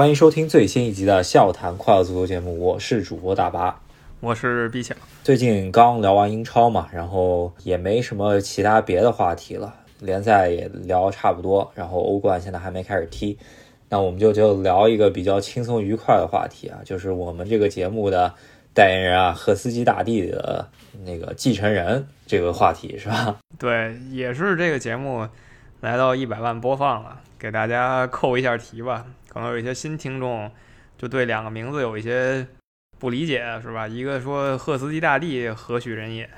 欢迎收听最新一集的《笑谈快乐足球》节目，我是主播大巴，我是毕强。最近刚聊完英超嘛，然后也没什么其他别的话题了，联赛也聊差不多，然后欧冠现在还没开始踢，那我们就就聊一个比较轻松愉快的话题啊，就是我们这个节目的代言人啊，赫斯基大帝的那个继承人这个话题是吧？对，也是这个节目来到一百万播放了，给大家扣一下题吧。可能有一些新听众就对两个名字有一些不理解，是吧？一个说赫斯基大帝何许人也，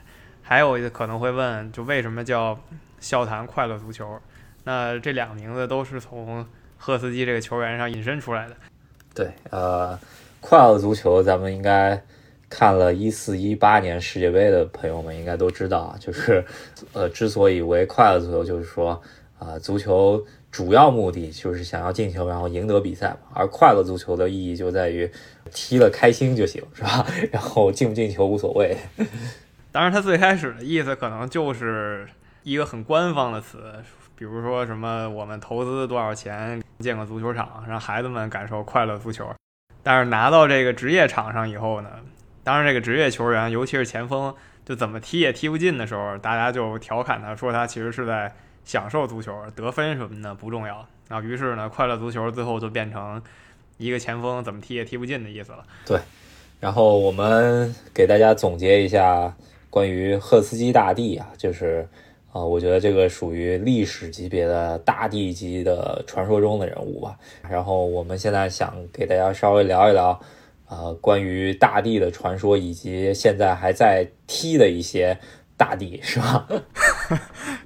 还有一个可能会问，就为什么叫笑谈快乐足球？那这两个名字都是从赫斯基这个球员上引申出来的。对，呃，快乐足球咱们应该看了一四一八年世界杯的朋友们应该都知道，就是呃，之所以为快乐足球，就是说啊，足球。主要目的就是想要进球，然后赢得比赛嘛。而快乐足球的意义就在于踢了开心就行，是吧？然后进不进球无所谓。当然，他最开始的意思可能就是一个很官方的词，比如说什么我们投资多少钱建个足球场，让孩子们感受快乐足球。但是拿到这个职业场上以后呢，当然这个职业球员，尤其是前锋，就怎么踢也踢不进的时候，大家就调侃他说他其实是在。享受足球得分什么的不重要，然后于是呢，快乐足球最后就变成一个前锋怎么踢也踢不进的意思了。对，然后我们给大家总结一下关于赫斯基大帝啊，就是啊，我觉得这个属于历史级别的大帝级的传说中的人物吧。然后我们现在想给大家稍微聊一聊啊，关于大帝的传说以及现在还在踢的一些。大帝是吧？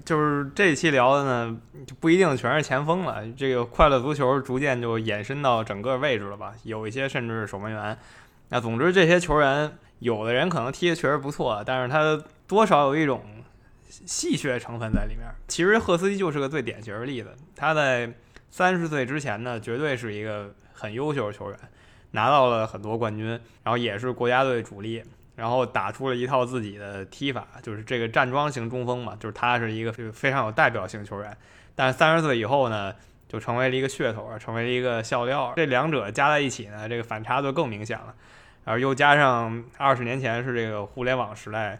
就是这期聊的呢，就不一定全是前锋了。这个快乐足球逐渐就延伸到整个位置了吧？有一些甚至是守门员。那总之这些球员，有的人可能踢的确实不错，但是他多少有一种戏谑成分在里面。其实赫斯基就是个最典型的例子。他在三十岁之前呢，绝对是一个很优秀的球员，拿到了很多冠军，然后也是国家队主力。然后打出了一套自己的踢法，就是这个站桩型中锋嘛，就是他是一个非常有代表性球员。但三十岁以后呢，就成为了一个噱头，成为了一个笑料。这两者加在一起呢，这个反差就更明显了。然后又加上二十年前是这个互联网时代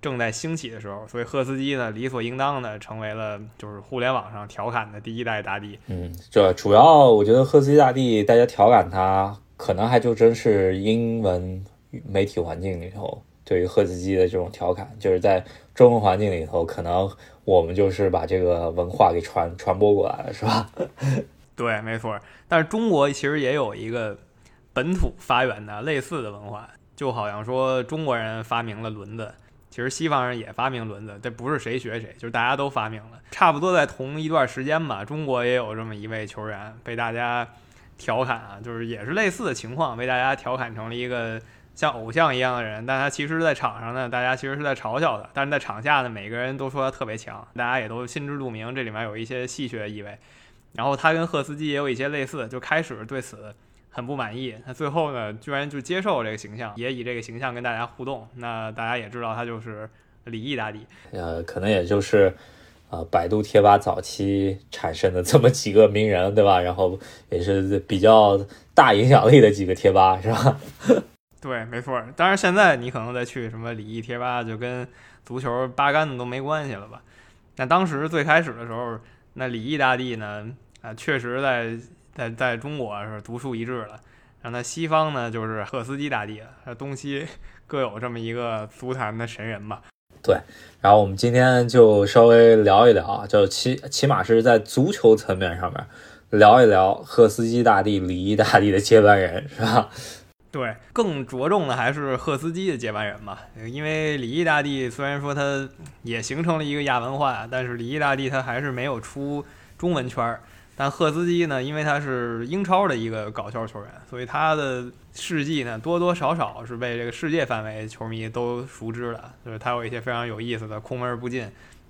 正在兴起的时候，所以赫斯基呢理所应当的成为了就是互联网上调侃的第一代大帝。嗯，这主要我觉得赫斯基大帝大家调侃他，可能还就真是英文。媒体环境里头，对于赫兹基的这种调侃，就是在中文环境里头，可能我们就是把这个文化给传传播过来了，是吧？对，没错。但是中国其实也有一个本土发源的类似的文化，就好像说中国人发明了轮子，其实西方人也发明轮子，这不是谁学谁，就是大家都发明了。差不多在同一段时间吧，中国也有这么一位球员被大家调侃啊，就是也是类似的情况，被大家调侃成了一个。像偶像一样的人，但他其实，在场上呢，大家其实是在嘲笑的；但是在场下呢，每个人都说他特别强，大家也都心知肚明，这里面有一些戏谑意味。然后他跟赫斯基也有一些类似，就开始对此很不满意，他最后呢，居然就接受这个形象，也以这个形象跟大家互动。那大家也知道，他就是李毅大帝。呃，可能也就是呃，百度贴吧早期产生的这么几个名人，对吧？然后也是比较大影响力的几个贴吧，是吧？对，没错。当然，现在你可能再去什么礼仪贴吧，就跟足球八竿子都没关系了吧？那当时最开始的时候，那礼仪大帝呢，啊，确实在在在中国是独树一帜了。然后那西方呢，就是赫斯基大帝了。东西各有这么一个足坛的神人吧？对。然后我们今天就稍微聊一聊，就起起码是在足球层面上面聊一聊赫斯基大帝、礼仪大帝的接班人，是吧？对，更着重的还是赫斯基的接班人嘛，因为李毅大帝虽然说他也形成了一个亚文化，但是李毅大帝他还是没有出中文圈儿。但赫斯基呢，因为他是英超的一个搞笑球员，所以他的事迹呢多多少少是被这个世界范围球迷都熟知的。就是他有一些非常有意思的空门不进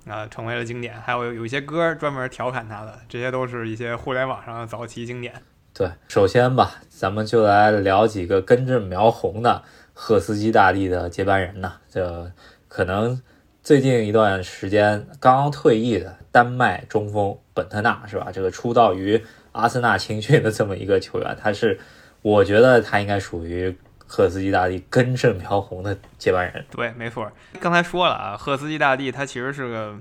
啊，成为了经典。还有有一些歌专门调侃他的，这些都是一些互联网上的早期经典。对，首先吧，咱们就来聊几个根正苗红的赫斯基大帝的接班人呢。这可能最近一段时间刚刚退役的丹麦中锋本特纳是吧？这个出道于阿森纳青训的这么一个球员，他是我觉得他应该属于赫斯基大帝根正苗红的接班人。对，没错，刚才说了啊，赫斯基大帝他其实是个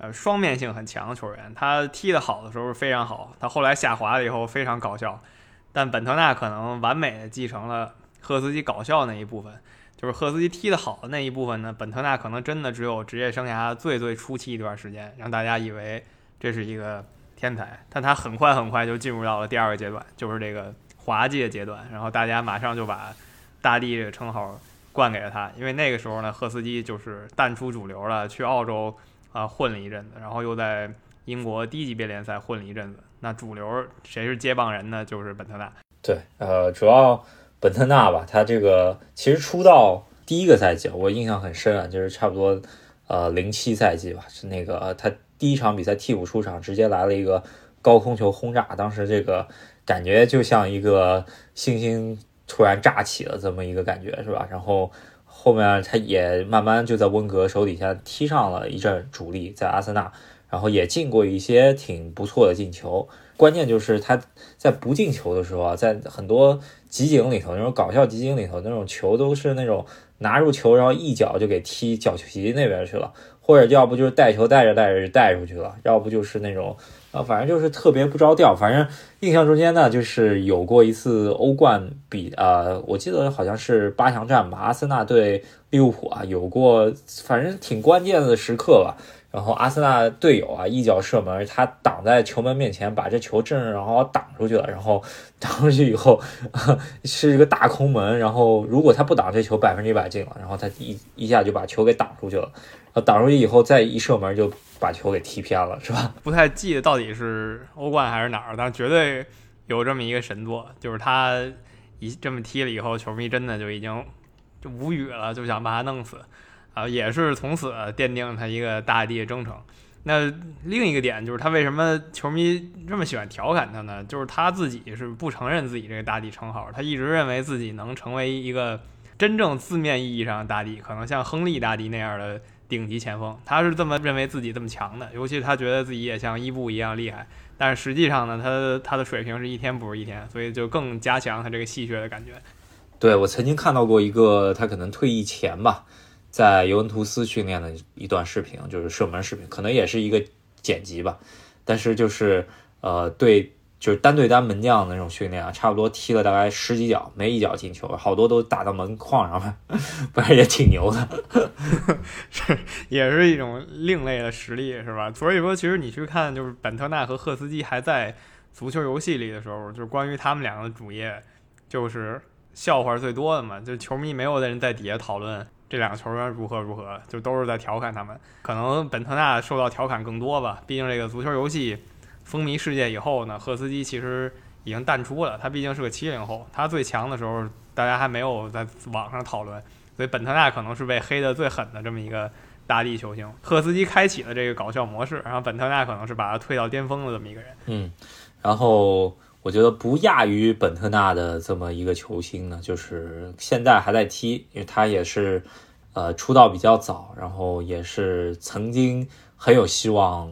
呃双面性很强的球员，他踢得好的时候非常好，他后来下滑了以后非常搞笑，但本特纳可能完美的继承了赫斯基搞笑那一部分。就是赫斯基踢得好的那一部分呢，本特纳可能真的只有职业生涯最最初期一段时间，让大家以为这是一个天才，但他很快很快就进入到了第二个阶段，就是这个滑稽的阶段，然后大家马上就把大帝这个称号冠给了他，因为那个时候呢，赫斯基就是淡出主流了，去澳洲啊混了一阵子，然后又在英国低级别联赛混了一阵子，那主流谁是接棒人呢？就是本特纳。对，呃，主要。本特纳吧，他这个其实出道第一个赛季，我印象很深啊，就是差不多呃零七赛季吧，是那个他第一场比赛替补出场，直接来了一个高空球轰炸，当时这个感觉就像一个星星突然炸起了这么一个感觉，是吧？然后后面他也慢慢就在温格手底下踢上了一阵主力，在阿森纳，然后也进过一些挺不错的进球。关键就是他在不进球的时候啊，在很多集锦里头，那种搞笑集锦里头，那种球都是那种拿住球，然后一脚就给踢角球席那边去了，或者要不就是带球带着带着就带出去了，要不就是那种啊，反正就是特别不着调。反正印象中间呢，就是有过一次欧冠比啊，我记得好像是八强战吧，阿森纳对利物浦啊，有过反正挺关键的时刻吧。然后阿森纳队友啊一脚射门，他挡在球门面前，把这球正正好好挡出去了。然后 挡出去以后 是一个大空门，然后如果他不挡这球，百分之一百进了。然后他一一下就把球给挡出去了。啊！打出去以后再一射门，就把球给踢偏了，是吧？不太记得到底是欧冠还是哪儿，但绝对有这么一个神作，就是他一这么踢了以后，球迷真的就已经就无语了，就想把他弄死。啊，也是从此奠定他一个大帝的征程。那另一个点就是他为什么球迷这么喜欢调侃他呢？就是他自己是不承认自己这个大帝称号，他一直认为自己能成为一个真正字面意义上的大帝，可能像亨利大帝那样的顶级前锋。他是这么认为自己这么强的，尤其他觉得自己也像伊布一样厉害。但是实际上呢，他他的水平是一天不如一天，所以就更加强他这个戏谑的感觉。对我曾经看到过一个他可能退役前吧。在尤文图斯训练的一段视频，就是射门视频，可能也是一个剪辑吧。但是就是呃，对，就是单对单门将的那种训练啊，差不多踢了大概十几脚，没一脚进球，好多都打到门框上了，反正也挺牛的。是，也是一种另类的实力，是吧？所以说，其实你去看，就是本特纳和赫斯基还在足球游戏里的时候，就是关于他们两个的主页，就是笑话最多的嘛，就球迷没有的人在底下讨论。这两个球员如何如何，就都是在调侃他们。可能本特纳受到调侃更多吧，毕竟这个足球游戏风靡世界以后呢，赫斯基其实已经淡出了。他毕竟是个七零后，他最强的时候大家还没有在网上讨论，所以本特纳可能是被黑的最狠的这么一个大地球星。赫斯基开启了这个搞笑模式，然后本特纳可能是把他推到巅峰的这么一个人。嗯，然后。我觉得不亚于本特纳的这么一个球星呢，就是现在还在踢，因为他也是，呃，出道比较早，然后也是曾经很有希望，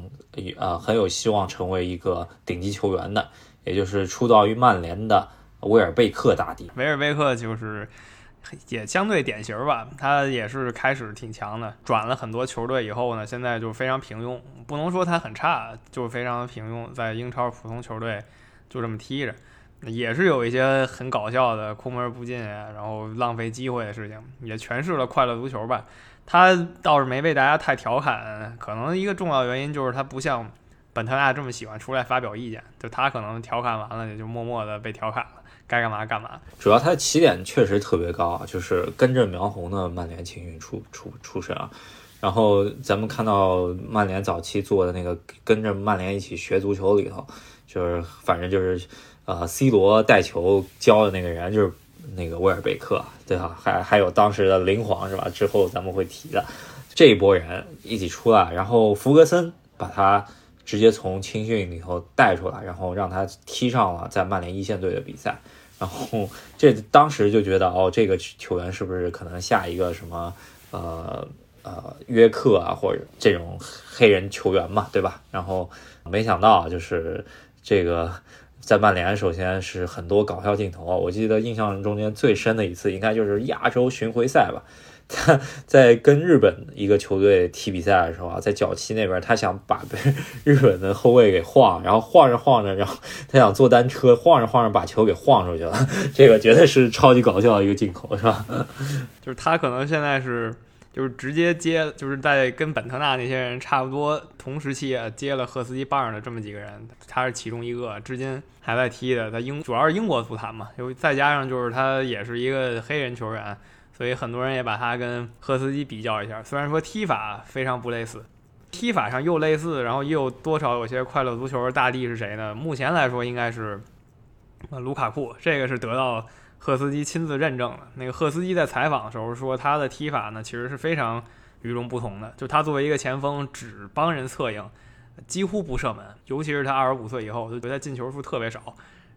呃，很有希望成为一个顶级球员的，也就是出道于曼联的威尔贝克大帝。威尔贝克就是也相对典型吧，他也是开始挺强的，转了很多球队以后呢，现在就非常平庸，不能说他很差，就是非常平庸，在英超普通球队。就这么踢着，也是有一些很搞笑的空门不进，然后浪费机会的事情，也诠释了快乐足球吧。他倒是没被大家太调侃，可能一个重要原因就是他不像本特纳这么喜欢出来发表意见，就他可能调侃完了也就默默的被调侃了，该干嘛干嘛。主要他的起点确实特别高啊，就是根正苗红的曼联青训出出出身啊。然后咱们看到曼联早期做的那个跟着曼联一起学足球里头。就是反正就是，呃，C 罗带球教的那个人就是那个威尔贝克，对吧？还还有当时的灵皇是吧？之后咱们会提的这一波人一起出来，然后弗格森把他直接从青训里头带出来，然后让他踢上了在曼联一线队的比赛，然后这当时就觉得哦，这个球员是不是可能下一个什么呃呃约克啊或者这种黑人球员嘛，对吧？然后没想到就是。这个在曼联，首先是很多搞笑镜头。我记得印象中间最深的一次，应该就是亚洲巡回赛吧。他在跟日本一个球队踢比赛的时候啊，在脚旗那边，他想把被日本的后卫给晃，然后晃着晃着，然后他想坐单车，晃着晃着把球给晃出去了。这个绝对是超级搞笑的一个镜头，是吧？就是他可能现在是。就是直接接，就是在跟本特纳那些人差不多同时期啊，接了赫斯基棒的这么几个人，他是其中一个，至今还在踢的。他英主要是英国足坛嘛，又再加上就是他也是一个黑人球员，所以很多人也把他跟赫斯基比较一下。虽然说踢法非常不类似，踢法上又类似，然后又多少有些快乐足球大帝是谁呢？目前来说应该是卢卡库，这个是得到。赫斯基亲自认证了。那个赫斯基在采访的时候说，他的踢法呢，其实是非常与众不同的。就他作为一个前锋，只帮人策应，几乎不射门。尤其是他二十五岁以后，就觉得进球数特别少。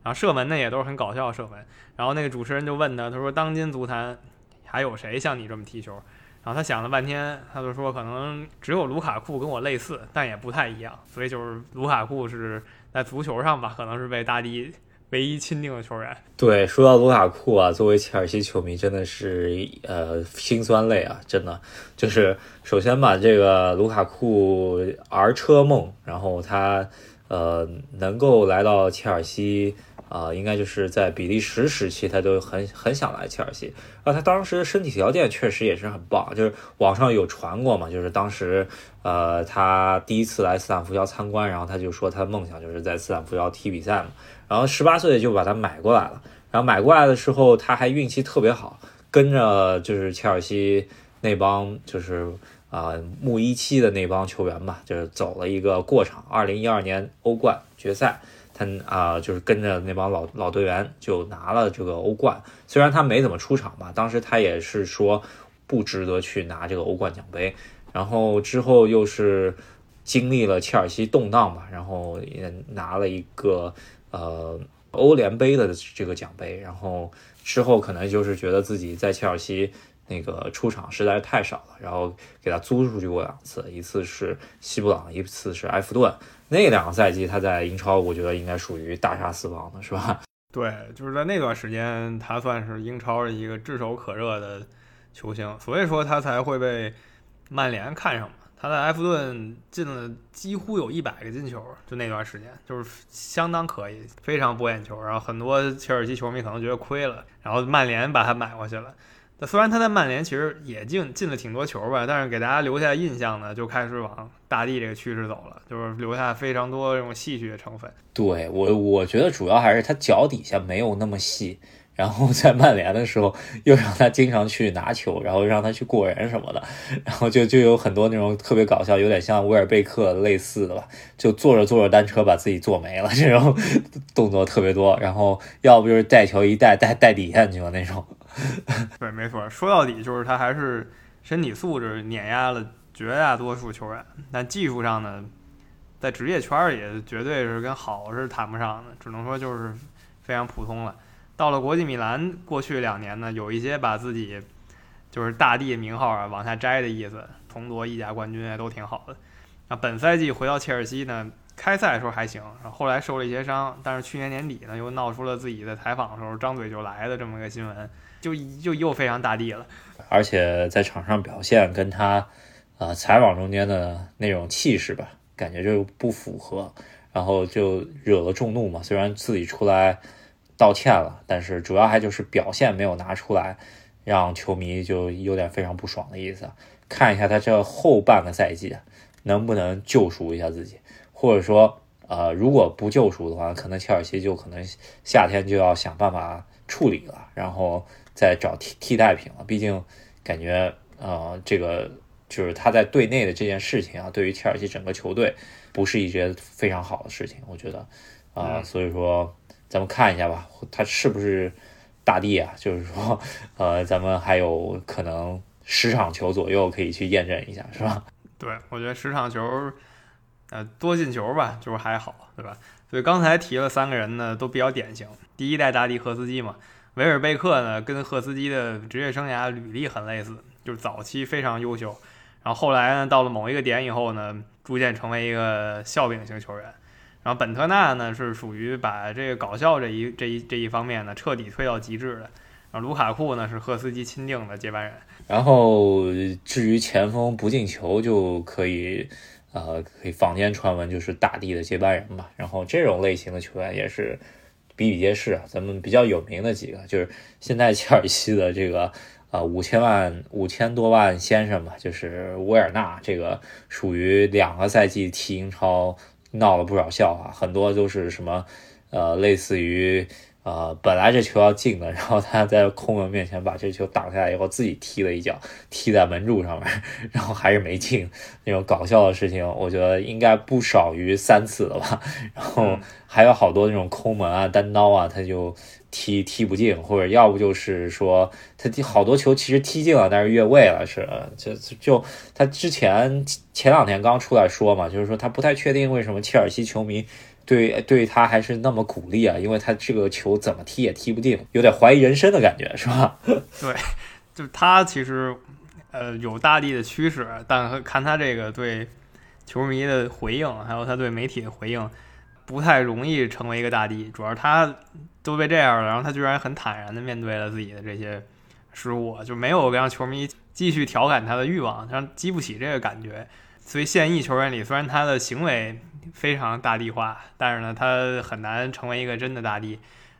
然后射门呢，也都是很搞笑的射门。然后那个主持人就问他，他说：“当今足坛还有谁像你这么踢球？”然后他想了半天，他就说：“可能只有卢卡库跟我类似，但也不太一样。”所以就是卢卡库是在足球上吧，可能是被大帝。唯一钦定的球员。对，说到卢卡库啊，作为切尔西球迷，真的是呃心酸泪啊，真的就是首先吧这个卢卡库儿车梦，然后他呃能够来到切尔西。啊，应该就是在比利时时期，他就很很想来切尔西。啊，他当时身体条件确实也是很棒，就是网上有传过嘛，就是当时呃他第一次来斯坦福桥参观，然后他就说他的梦想就是在斯坦福桥踢比赛嘛。然后十八岁就把他买过来了，然后买过来的时候他还运气特别好，跟着就是切尔西那帮就是啊穆一期的那帮球员吧，就是走了一个过场。二零一二年欧冠决赛。他啊，就是跟着那帮老老队员就拿了这个欧冠。虽然他没怎么出场吧，当时他也是说不值得去拿这个欧冠奖杯。然后之后又是经历了切尔西动荡吧，然后也拿了一个呃欧联杯的这个奖杯。然后之后可能就是觉得自己在切尔西那个出场实在是太少了，然后给他租出去过两次，一次是西布朗，一次是埃弗顿。那两个赛季他在英超，我觉得应该属于大杀四方的，是吧？对，就是在那段时间，他算是英超一个炙手可热的球星，所以说他才会被曼联看上。他在埃弗顿进了几乎有一百个进球，就那段时间就是相当可以，非常博眼球。然后很多切尔西球迷可能觉得亏了，然后曼联把他买过去了。虽然他在曼联其实也进进了挺多球吧，但是给大家留下印象呢，就开始往大地这个趋势走了，就是留下非常多这种戏剧的成分。对我，我觉得主要还是他脚底下没有那么细，然后在曼联的时候又让他经常去拿球，然后让他去过人什么的，然后就就有很多那种特别搞笑，有点像威尔贝克类似的吧，就坐着坐着单车把自己坐没了 这种动作特别多，然后要不就是带球一带带带底下去了那种。对，没错，说到底就是他还是身体素质碾压了绝大多数球员，但技术上呢，在职业圈里绝对是跟好是谈不上的，只能说就是非常普通了。到了国际米兰，过去两年呢，有一些把自己就是大帝名号啊往下摘的意思，重夺意甲冠军也都挺好的。那本赛季回到切尔西呢？开赛的时候还行，然后后来受了一些伤，但是去年年底呢，又闹出了自己在采访的时候张嘴就来的这么个新闻，就就又非常大地了。而且在场上表现跟他，呃，采访中间的那种气势吧，感觉就不符合，然后就惹了众怒嘛。虽然自己出来道歉了，但是主要还就是表现没有拿出来，让球迷就有点非常不爽的意思。看一下他这后半个赛季能不能救赎一下自己。或者说，呃，如果不救赎的话，可能切尔西就可能夏天就要想办法处理了，然后再找替替代品了。毕竟感觉，呃，这个就是他在队内的这件事情啊，对于切尔西整个球队不是一件非常好的事情。我觉得，啊，所以说咱们看一下吧，他是不是大帝啊？就是说，呃，咱们还有可能十场球左右可以去验证一下，是吧？对，我觉得十场球。呃，多进球吧，就是还好，对吧？所以刚才提了三个人呢，都比较典型。第一代大帝赫斯基嘛，维尔贝克呢，跟赫斯基的职业生涯履历很类似，就是早期非常优秀，然后后来呢，到了某一个点以后呢，逐渐成为一个笑柄型球员。然后本特纳呢是属于把这个搞笑这一这一这一方面呢彻底推到极致的。然后卢卡库呢是赫斯基钦定的接班人。然后至于前锋不进球就可以，呃，可以坊间传闻就是大帝的接班人吧。然后这种类型的球员也是比比皆是啊。咱们比较有名的几个就是现在切尔西的这个呃五千万五千多万先生吧，就是维尔纳，这个属于两个赛季踢英超闹了不少笑话，很多都是什么呃类似于。呃，本来这球要进的，然后他在空门面前把这球挡下来以后，自己踢了一脚，踢在门柱上面，然后还是没进。那种搞笑的事情，我觉得应该不少于三次了吧。然后还有好多那种空门啊、单刀啊，他就踢踢不进，或者要不就是说他踢好多球其实踢进了，但是越位了，是就就他之前前两天刚出来说嘛，就是说他不太确定为什么切尔西球迷。对，对他还是那么鼓励啊，因为他这个球怎么踢也踢不进，有点怀疑人生的感觉，是吧？对，就他其实，呃，有大帝的趋势，但看他这个对球迷的回应，还有他对媒体的回应，不太容易成为一个大帝。主要他都被这样了，然后他居然很坦然的面对了自己的这些失误，就没有让球迷继续调侃他的欲望，他激不起这个感觉。所以现役球员里，虽然他的行为非常大地化，但是呢，他很难成为一个真的大帝。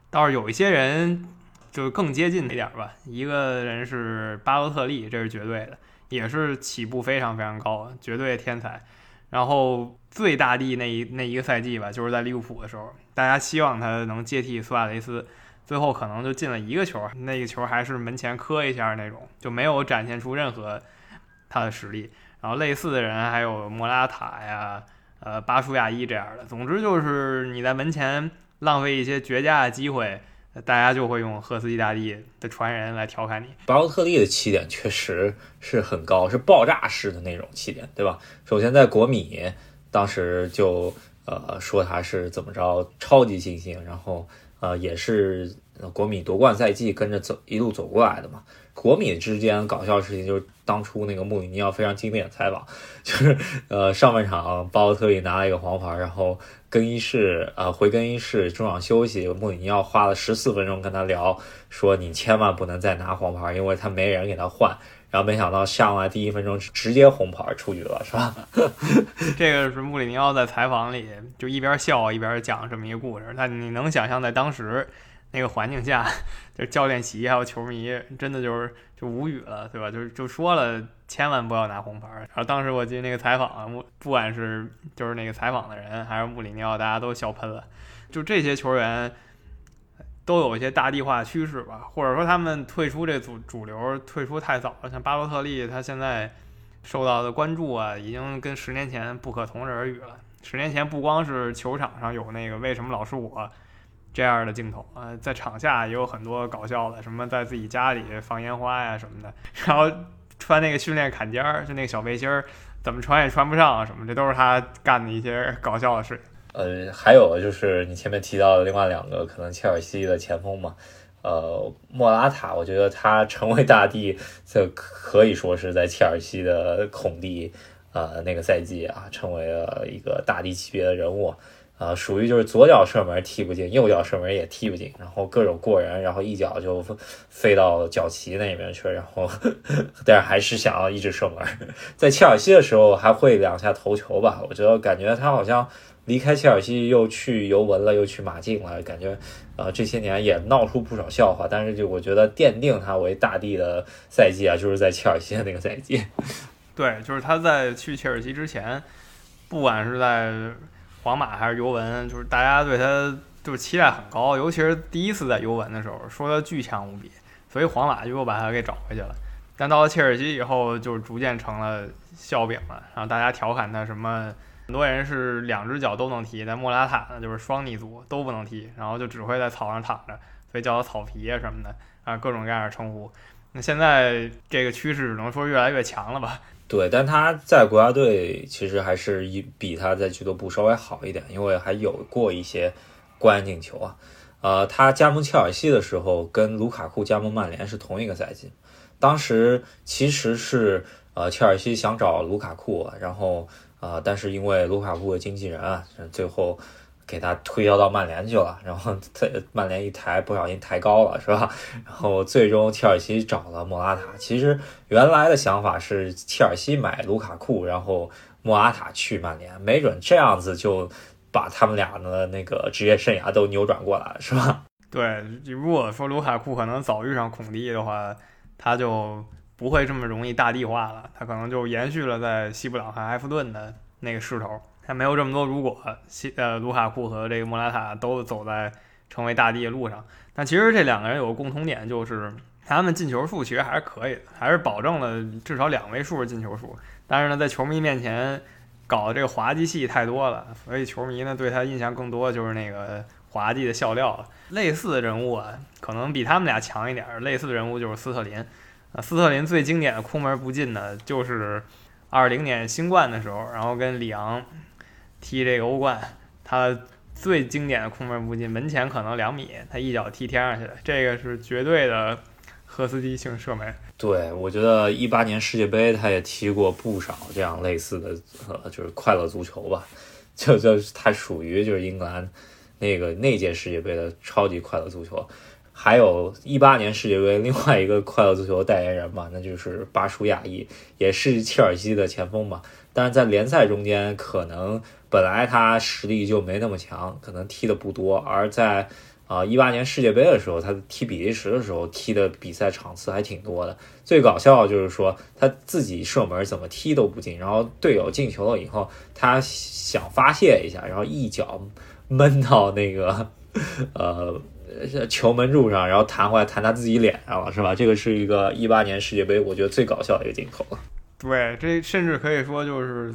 倒是有一些人就更接近一点吧。一个人是巴洛特利，这是绝对的，也是起步非常非常高，绝对天才。然后最大帝那一那一个赛季吧，就是在利物浦的时候，大家希望他能接替苏亚雷斯，最后可能就进了一个球，那个球还是门前磕一下那种，就没有展现出任何他的实力。然后类似的人还有莫拉塔呀，呃，巴舒亚伊这样的。总之就是你在门前浪费一些绝佳的机会，大家就会用赫斯基大帝的传人来调侃你。巴洛特利的起点确实是很高，是爆炸式的那种起点，对吧？首先在国米当时就呃说他是怎么着超级新星，然后呃也是国米夺冠赛季跟着走一路走过来的嘛。国米之间搞笑的事情就是当初那个穆里尼奥非常经典的采访，就是呃上半场巴洛特利拿了一个黄牌，然后更衣室呃回更衣室中场休息，穆里尼奥花了十四分钟跟他聊，说你千万不能再拿黄牌，因为他没人给他换。然后没想到上来第一分钟直接红牌出局了，是吧？这个是穆里尼奥在采访里就一边笑一边讲这么一个故事，那你能想象在当时？那个环境下，就教练席还有球迷，真的就是就无语了，对吧？就是就说了，千万不要拿红牌。然后当时我记得那个采访，不不管是就是那个采访的人，还是穆里尼奥，大家都笑喷了。就这些球员都有一些大地化趋势吧，或者说他们退出这主主流退出太早了。像巴洛特利，他现在受到的关注啊，已经跟十年前不可同日而语了。十年前不光是球场上有那个为什么老是我。这样的镜头啊，在场下也有很多搞笑的，什么在自己家里放烟花呀什么的，然后穿那个训练坎肩儿，就那个小背心儿，怎么穿也穿不上啊什么，这都是他干的一些搞笑的事情。呃，还有就是你前面提到的另外两个可能切尔西的前锋嘛，呃，莫拉塔，我觉得他成为大帝，这可以说是在切尔西的孔蒂呃那个赛季啊，成为了一个大帝级别的人物。啊，属于就是左脚射门踢不进，右脚射门也踢不进，然后各种过人，然后一脚就飞到脚旗那边去，然后 但是还是想要一直射门。在切尔西的时候还会两下头球吧，我觉得感觉他好像离开切尔西又去尤文了，又去马竞了，感觉呃这些年也闹出不少笑话。但是就我觉得奠定他为大帝的赛季啊，就是在切尔西的那个赛季。对，就是他在去切尔西之前，不管是在。皇马还是尤文，就是大家对他就是期待很高，尤其是第一次在尤文的时候，说他巨强无比，所以皇马就又把他给找回去了。但到了切尔西以后，就逐渐成了笑柄了，然后大家调侃他什么，很多人是两只脚都能踢，但莫拉塔呢就是双逆足都不能踢，然后就只会在草上躺着，所以叫他草皮啊什么的啊，各种各样的称呼。那现在这个趋势只能说越来越强了吧。对，但他在国家队其实还是一比他在俱乐部稍微好一点，因为还有过一些关键进球啊。呃，他加盟切尔西的时候跟卢卡库加盟曼联是同一个赛季，当时其实是呃切尔西想找卢卡库，然后呃但是因为卢卡库的经纪人啊，最后给他推销到曼联去了，然后他曼联一抬不小心抬高了，是吧？然后最终切尔西找了莫拉塔。其实原来的想法是切尔西买卢卡库，然后莫拉塔去曼联，没准这样子就把他们俩的那个职业生涯都扭转过来了，是吧？对，如果说卢卡库可能早遇上孔蒂的话，他就不会这么容易大地化了，他可能就延续了在西布朗和埃弗顿的那个势头。他没有这么多如果，西呃卢卡库和这个莫拉塔都走在成为大地的路上。但其实这两个人有个共同点，就是他们进球数其实还是可以的，还是保证了至少两位数的进球数。但是呢，在球迷面前搞的这个滑稽戏太多了，所以球迷呢对他印象更多就是那个滑稽的笑料。类似的人物啊，可能比他们俩强一点。类似的人物就是斯特林，啊，斯特林最经典的空门不进呢，就是二零年新冠的时候，然后跟里昂。踢这个欧冠，他最经典的空门不进，门前可能两米，他一脚踢天上去了，这个是绝对的赫斯基性射门。对，我觉得一八年世界杯他也踢过不少这样类似的，呃，就是快乐足球吧，就就他属于就是英格兰那个那届世界杯的超级快乐足球。还有一八年世界杯另外一个快乐足球代言人嘛，那就是巴舒亚伊，也是切尔西的前锋嘛，但是在联赛中间可能。本来他实力就没那么强，可能踢的不多。而在啊一八年世界杯的时候，他踢比利时的时候踢的比赛场次还挺多的。最搞笑就是说他自己射门怎么踢都不进，然后队友进球了以后，他想发泄一下，然后一脚闷到那个呃球门柱上，然后弹回来弹他自己脸上了，是吧？这个是一个一八年世界杯我觉得最搞笑的一个镜头。对，这甚至可以说就是。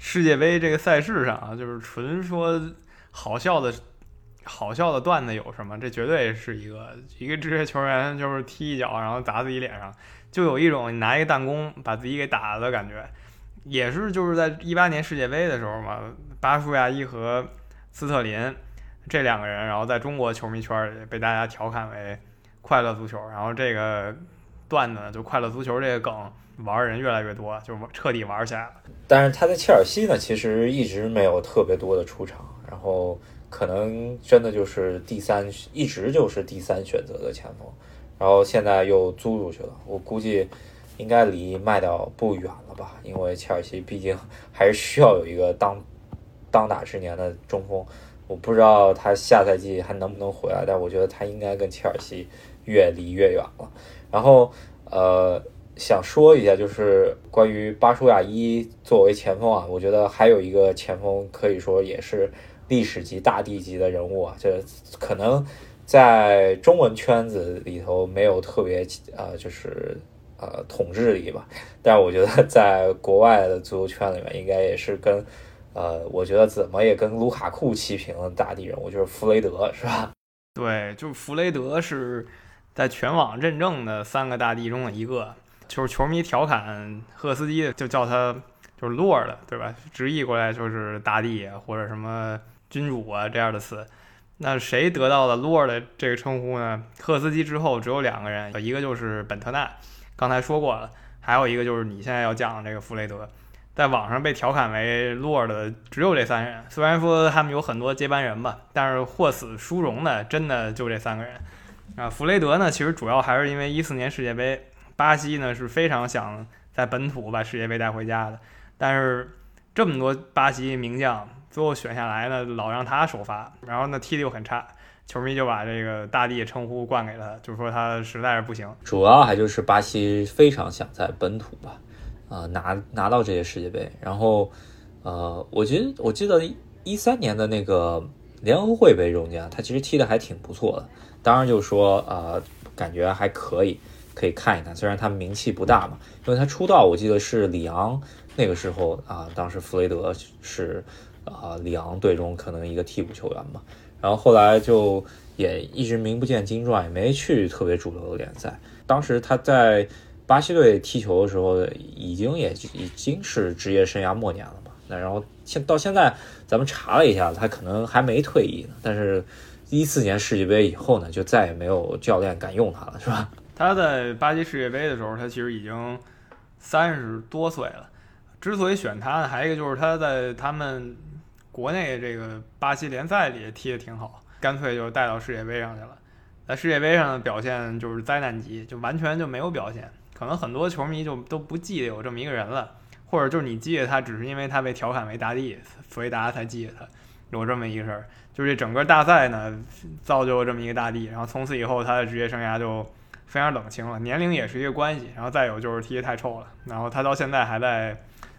世界杯这个赛事上啊，就是纯说好笑的、好笑的段子有什么？这绝对是一个一个职业球员，就是踢一脚然后砸自己脸上，就有一种拿一个弹弓把自己给打的感觉。也是就是在一八年世界杯的时候嘛，巴舒亚伊和斯特林这两个人，然后在中国球迷圈里被大家调侃为“快乐足球”，然后这个段子就“快乐足球”这个梗。玩人越来越多，就彻底玩起来了。但是他在切尔西呢，其实一直没有特别多的出场，然后可能真的就是第三，一直就是第三选择的前锋，然后现在又租出去了。我估计应该离卖掉不远了吧，因为切尔西毕竟还是需要有一个当当打之年的中锋。我不知道他下赛季还能不能回来，但我觉得他应该跟切尔西越离越远了。然后呃。想说一下，就是关于巴舒亚伊作为前锋啊，我觉得还有一个前锋可以说也是历史级大帝级的人物啊，这可能在中文圈子里头没有特别呃，就是呃统治力吧，但我觉得在国外的足球圈里面，应该也是跟呃，我觉得怎么也跟卢卡库齐平的大帝人物，就是弗雷德，是吧？对，就是弗雷德是在全网认证的三个大帝中的一个。就是球迷调侃赫斯基，就叫他就是 Lord，对吧？直译过来就是大帝或者什么君主啊这样的词。那谁得到了 Lord 这个称呼呢？赫斯基之后只有两个人，一个就是本特纳，刚才说过了，还有一个就是你现在要讲的这个弗雷德。在网上被调侃为落的只有这三人，虽然说他们有很多接班人吧，但是获此殊荣的真的就这三个人。啊，弗雷德呢，其实主要还是因为一四年世界杯。巴西呢是非常想在本土把世界杯带回家的，但是这么多巴西名将，最后选下来呢，老让他首发，然后呢踢的又很差，球迷就把这个大帝称呼冠给他，就说他实在是不行。主要还就是巴西非常想在本土吧，啊拿拿到这些世界杯，然后呃，我觉得我记得一三年的那个联合会杯中间，他其实踢的还挺不错的，当然就说啊，感觉还可以。可以看一看，虽然他名气不大嘛，因为他出道我记得是里昂那个时候啊，当时弗雷德是啊里昂队中可能一个替补球员嘛，然后后来就也一直名不见经传，也没去特别主流的联赛。当时他在巴西队踢球的时候，已经也已经是职业生涯末年了嘛。那然后现到现在咱们查了一下，他可能还没退役呢。但是一四年世界杯以后呢，就再也没有教练敢用他了，是吧？他在巴西世界杯的时候，他其实已经三十多岁了。之所以选他呢，还有一个就是他在他们国内这个巴西联赛里踢得挺好，干脆就带到世界杯上去了。在世界杯上的表现就是灾难级，就完全就没有表现。可能很多球迷就都不记得有这么一个人了，或者就是你记得他，只是因为他被调侃为大帝，所以大家才记得他。有这么一个事儿，就是这整个大赛呢，造就了这么一个大帝，然后从此以后他的职业生涯就非常冷清了，年龄也是一个关系。然后再有就是踢得太臭了，然后他到现在还在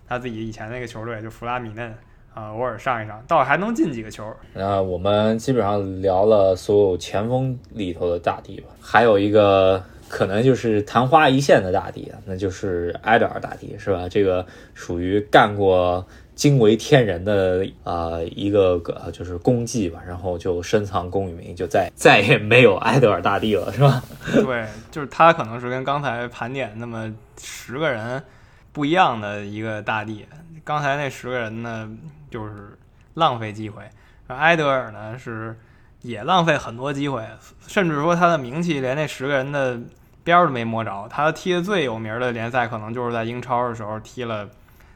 他自己以前那个球队，就弗拉米嫩啊，偶尔上一上，倒还能进几个球。那我们基本上聊了所有前锋里头的大帝吧，还有一个可能就是昙花一现的大帝，那就是埃德尔大帝，是吧？这个属于干过。惊为天人的啊一个个就是功绩吧，然后就深藏功与名，就再再也没有埃德尔大帝了，是吧？对，就是他可能是跟刚才盘点那么十个人不一样的一个大帝。刚才那十个人呢，就是浪费机会；埃德尔呢，是也浪费很多机会，甚至说他的名气连那十个人的边儿都没摸着。他踢的最有名的联赛，可能就是在英超的时候踢了。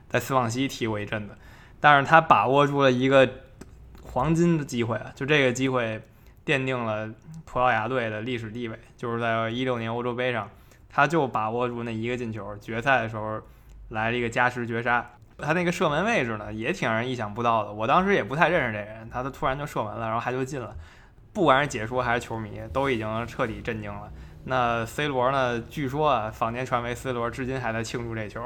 在斯旺西踢过一阵子，但是他把握住了一个黄金的机会啊！就这个机会奠定了葡萄牙队的历史地位，就是在一六年欧洲杯上，他就把握住那一个进球，决赛的时候来了一个加时绝杀。他那个射门位置呢，也挺让人意想不到的。我当时也不太认识这人，他突然就射门了，然后还就进了。不管是解说还是球迷，都已经彻底震惊了。那 C 罗呢？据说啊，坊间传闻 C 罗至今还在庆祝这球。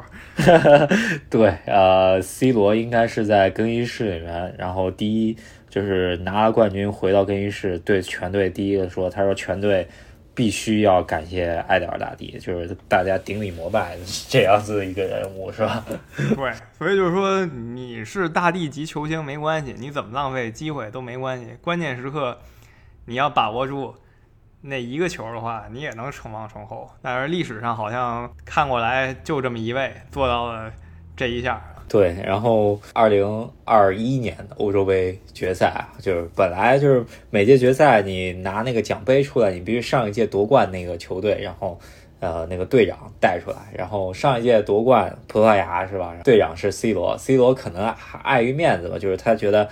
对，呃，C 罗应该是在更衣室里面，然后第一就是拿了冠军，回到更衣室对全队第一个说：“他说全队必须要感谢埃德尔大帝，就是大家顶礼膜拜 这样子一个人物，是吧？” 对，所以就是说你是大帝级球星没关系，你怎么浪费机会都没关系，关键时刻你要把握住。那一个球的话，你也能成王成后，但是历史上好像看过来就这么一位做到了这一下。对，然后二零二一年的欧洲杯决赛，就是本来就是每届决赛你拿那个奖杯出来，你必须上一届夺冠那个球队，然后呃那个队长带出来，然后上一届夺冠葡萄牙是吧？队长是 C 罗，C 罗可能碍于面子吧，就是他觉得。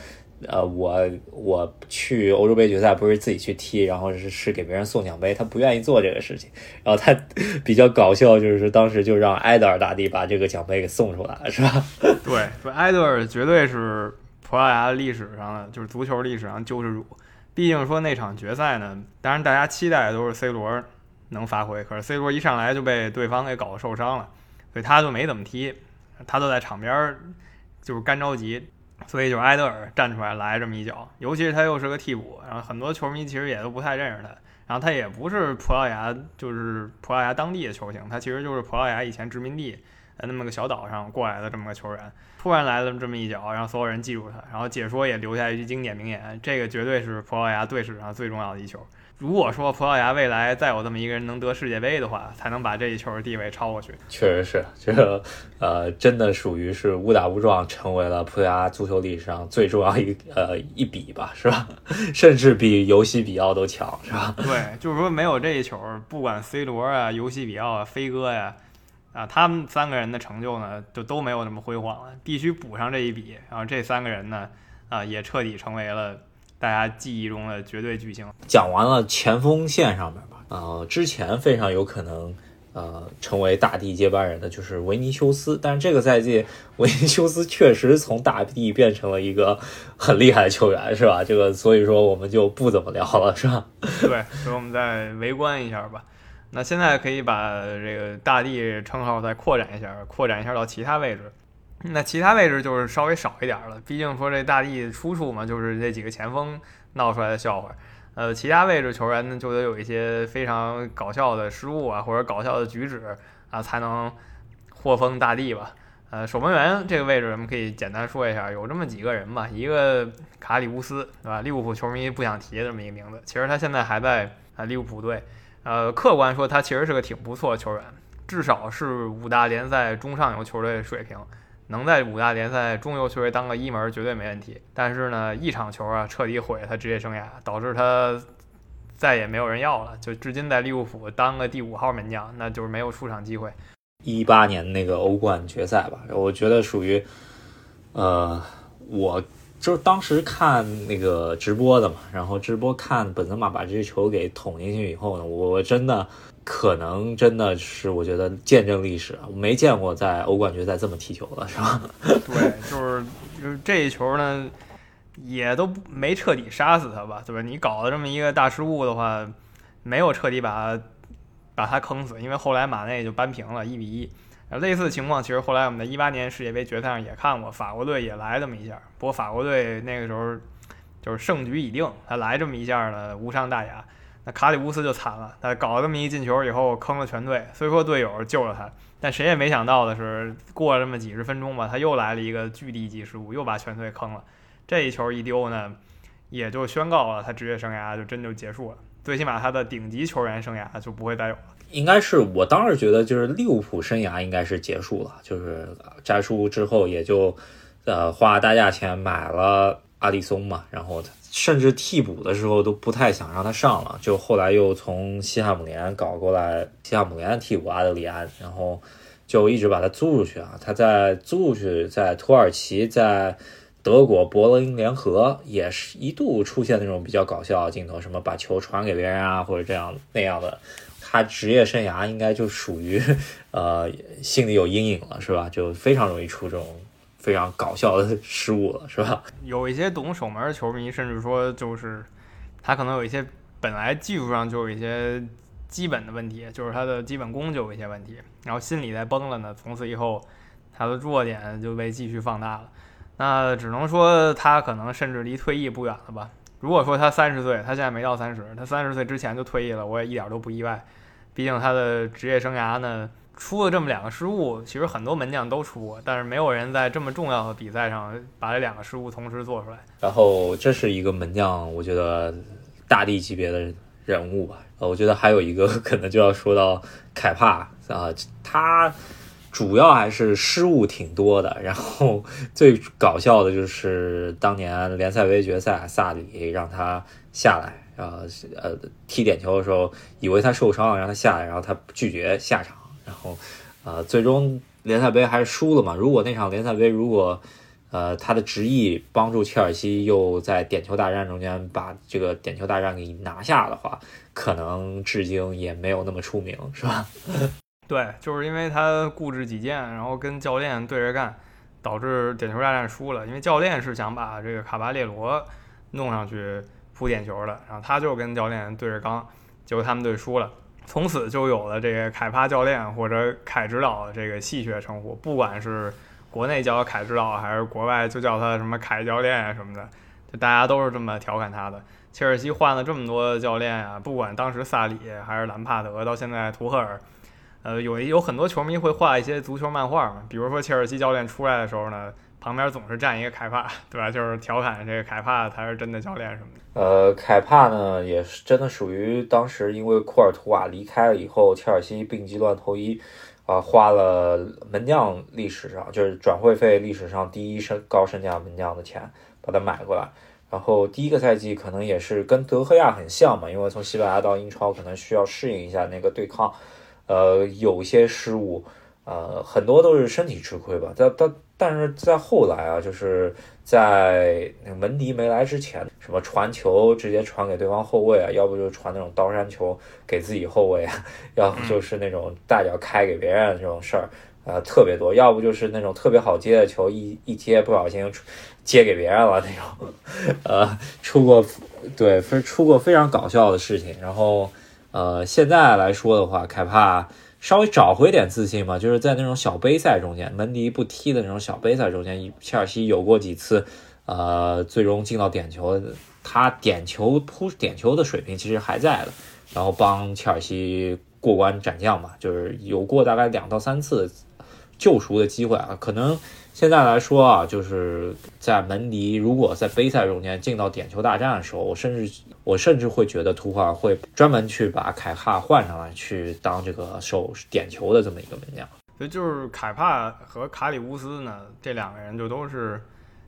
呃，我我去欧洲杯决赛不是自己去踢，然后是是给别人送奖杯，他不愿意做这个事情。然后他 比较搞笑，就是当时就让埃德尔大帝把这个奖杯给送出来了，是吧？对，说埃德尔绝对是葡萄牙历史上的，就是足球历史上救世主。毕竟说那场决赛呢，当然大家期待都是 C 罗能发挥，可是 C 罗一上来就被对方给搞受伤了，所以他就没怎么踢，他都在场边就是干着急。所以就埃德尔站出来来这么一脚，尤其是他又是个替补，然后很多球迷其实也都不太认识他，然后他也不是葡萄牙，就是葡萄牙当地的球星，他其实就是葡萄牙以前殖民地那么个小岛上过来的这么个球员，突然来了这么一脚，让所有人记住他，然后解说也留下一句经典名言：这个绝对是葡萄牙队史上最重要的一球。如果说葡萄牙未来再有这么一个人能得世界杯的话，才能把这一球的地位超过去。确实是，这个呃，真的属于是误打误撞成为了葡萄牙足球历史上最重要一呃一笔吧，是吧？甚至比尤西比奥都强，是吧？对，就是说没有这一球，不管 C 罗啊、尤西比奥啊、飞哥呀，啊，他们三个人的成就呢，就都没有那么辉煌了，必须补上这一笔。然后这三个人呢，啊，也彻底成为了。大家记忆中的绝对巨星，讲完了前锋线上面吧，呃，之前非常有可能呃成为大帝接班人的就是维尼修斯，但是这个赛季维尼修斯确实从大帝变成了一个很厉害的球员，是吧？这个所以说我们就不怎么聊了，是吧？对，所以我们再围观一下吧。那现在可以把这个大帝称号再扩展一下，扩展一下到其他位置。那其他位置就是稍微少一点了，毕竟说这大帝出处嘛，就是这几个前锋闹出来的笑话。呃，其他位置球员呢，就得有一些非常搞笑的失误啊，或者搞笑的举止啊，才能获封大帝吧。呃，守门员这个位置，我们可以简单说一下，有这么几个人吧。一个卡里乌斯，对吧？利物浦球迷不想提这么一个名字，其实他现在还在啊利物浦队。呃，客观说，他其实是个挺不错的球员，至少是五大联赛中上游球队水平。能在五大联赛中游球队当个一门绝对没问题，但是呢，一场球啊，彻底毁了他职业生涯，导致他再也没有人要了，就至今在利物浦当个第五号门将，那就是没有出场机会。一八年那个欧冠决赛吧，我觉得属于，呃，我就是当时看那个直播的嘛，然后直播看本泽马把这些球给捅进去以后呢，我真的可能真的是我觉得见证历史，我没见过在欧冠决赛这么踢球的，是吧？对，就是就是这一球呢，也都没彻底杀死他吧，对吧？你搞了这么一个大失误的话，没有彻底把把他坑死，因为后来马内就扳平了，一比一。类似情况，其实后来我们在一八年世界杯决赛上也看过，法国队也来这么一下。不过法国队那个时候就是胜局已定，他来这么一下呢，无伤大雅。那卡里乌斯就惨了，他搞了这么一进球以后坑了全队。虽说队友救了他，但谁也没想到的是，过了这么几十分钟吧，他又来了一个巨低级失误，又把全队坑了。这一球一丢呢，也就宣告了他职业生涯就真就结束了。最起码他的顶级球员生涯就不会再有了。应该是我当时觉得，就是利物浦生涯应该是结束了，就是摘叔之后也就，呃，花大价钱买了阿里松嘛，然后甚至替补的时候都不太想让他上了，就后来又从西汉姆联搞过来西汉姆联替补阿德里安，然后就一直把他租出去啊，他在租出去，在土耳其，在德国柏林联合也是一度出现那种比较搞笑的镜头，什么把球传给别人啊，或者这样那样的。他职业生涯应该就属于，呃，心里有阴影了，是吧？就非常容易出这种非常搞笑的失误了，是吧？有一些懂守门的球迷，甚至说就是他可能有一些本来技术上就有一些基本的问题，就是他的基本功就有一些问题，然后心理在崩了呢，从此以后他的弱点就被继续放大了。那只能说他可能甚至离退役不远了吧？如果说他三十岁，他现在没到三十，他三十岁之前就退役了，我也一点都不意外。毕竟他的职业生涯呢，出了这么两个失误，其实很多门将都出过，但是没有人在这么重要的比赛上把这两个失误同时做出来。然后这是一个门将，我觉得大帝级别的人物吧。呃，我觉得还有一个 可能就要说到凯帕啊，他主要还是失误挺多的。然后最搞笑的就是当年联赛杯决赛，萨里让他下来。呃呃，踢点球的时候，以为他受伤了，让他下来，然后他拒绝下场，然后，呃，最终联赛杯还是输了嘛。如果那场联赛杯，如果呃他的执意帮助切尔西又在点球大战中间把这个点球大战给拿下的话，可能至今也没有那么出名，是吧？对，就是因为他固执己见，然后跟教练对着干，导致点球大战输了。因为教练是想把这个卡巴列罗弄上去。扑点球的，然后他就跟教练对着刚，结果他们队输了，从此就有了这个凯帕教练或者凯指导的这个戏谑称呼。不管是国内叫凯指导，还是国外就叫他什么凯教练啊什么的，就大家都是这么调侃他的。切尔西换了这么多教练啊，不管当时萨里还是兰帕德，到现在图赫尔，呃，有有很多球迷会画一些足球漫画嘛，比如说切尔西教练出来的时候呢。旁边总是站一个凯帕，对吧？就是调侃这个凯帕才是真的教练什么的。呃，凯帕呢，也是真的属于当时因为库尔图瓦离开了以后，切尔西病急乱投医，啊，花了门将历史上就是转会费历史上第一身高身价门将的钱把他买过来。然后第一个赛季可能也是跟德赫亚很像嘛，因为从西班牙到英超可能需要适应一下那个对抗，呃，有些失误。呃，很多都是身体吃亏吧。但但但是在后来啊，就是在门迪没来之前，什么传球直接传给对方后卫啊，要不就传那种刀山球给自己后卫啊，要不就是那种大脚开给别人这种事儿，呃，特别多。要不就是那种特别好接的球，一一接不小心接给别人了那种，呃，出过对，非出过非常搞笑的事情。然后呃，现在来说的话，凯帕。稍微找回点自信嘛，就是在那种小杯赛中间，门迪不踢的那种小杯赛中间，切尔西有过几次，呃，最终进到点球，他点球扑点球的水平其实还在的，然后帮切尔西过关斩将嘛，就是有过大概两到三次救赎的机会啊，可能。现在来说啊，就是在门迪如果在杯赛中间进到点球大战的时候，我甚至我甚至会觉得图赫尔会专门去把凯帕换上来，去当这个守点球的这么一个门将。所以就是凯帕和卡里乌斯呢，这两个人就都是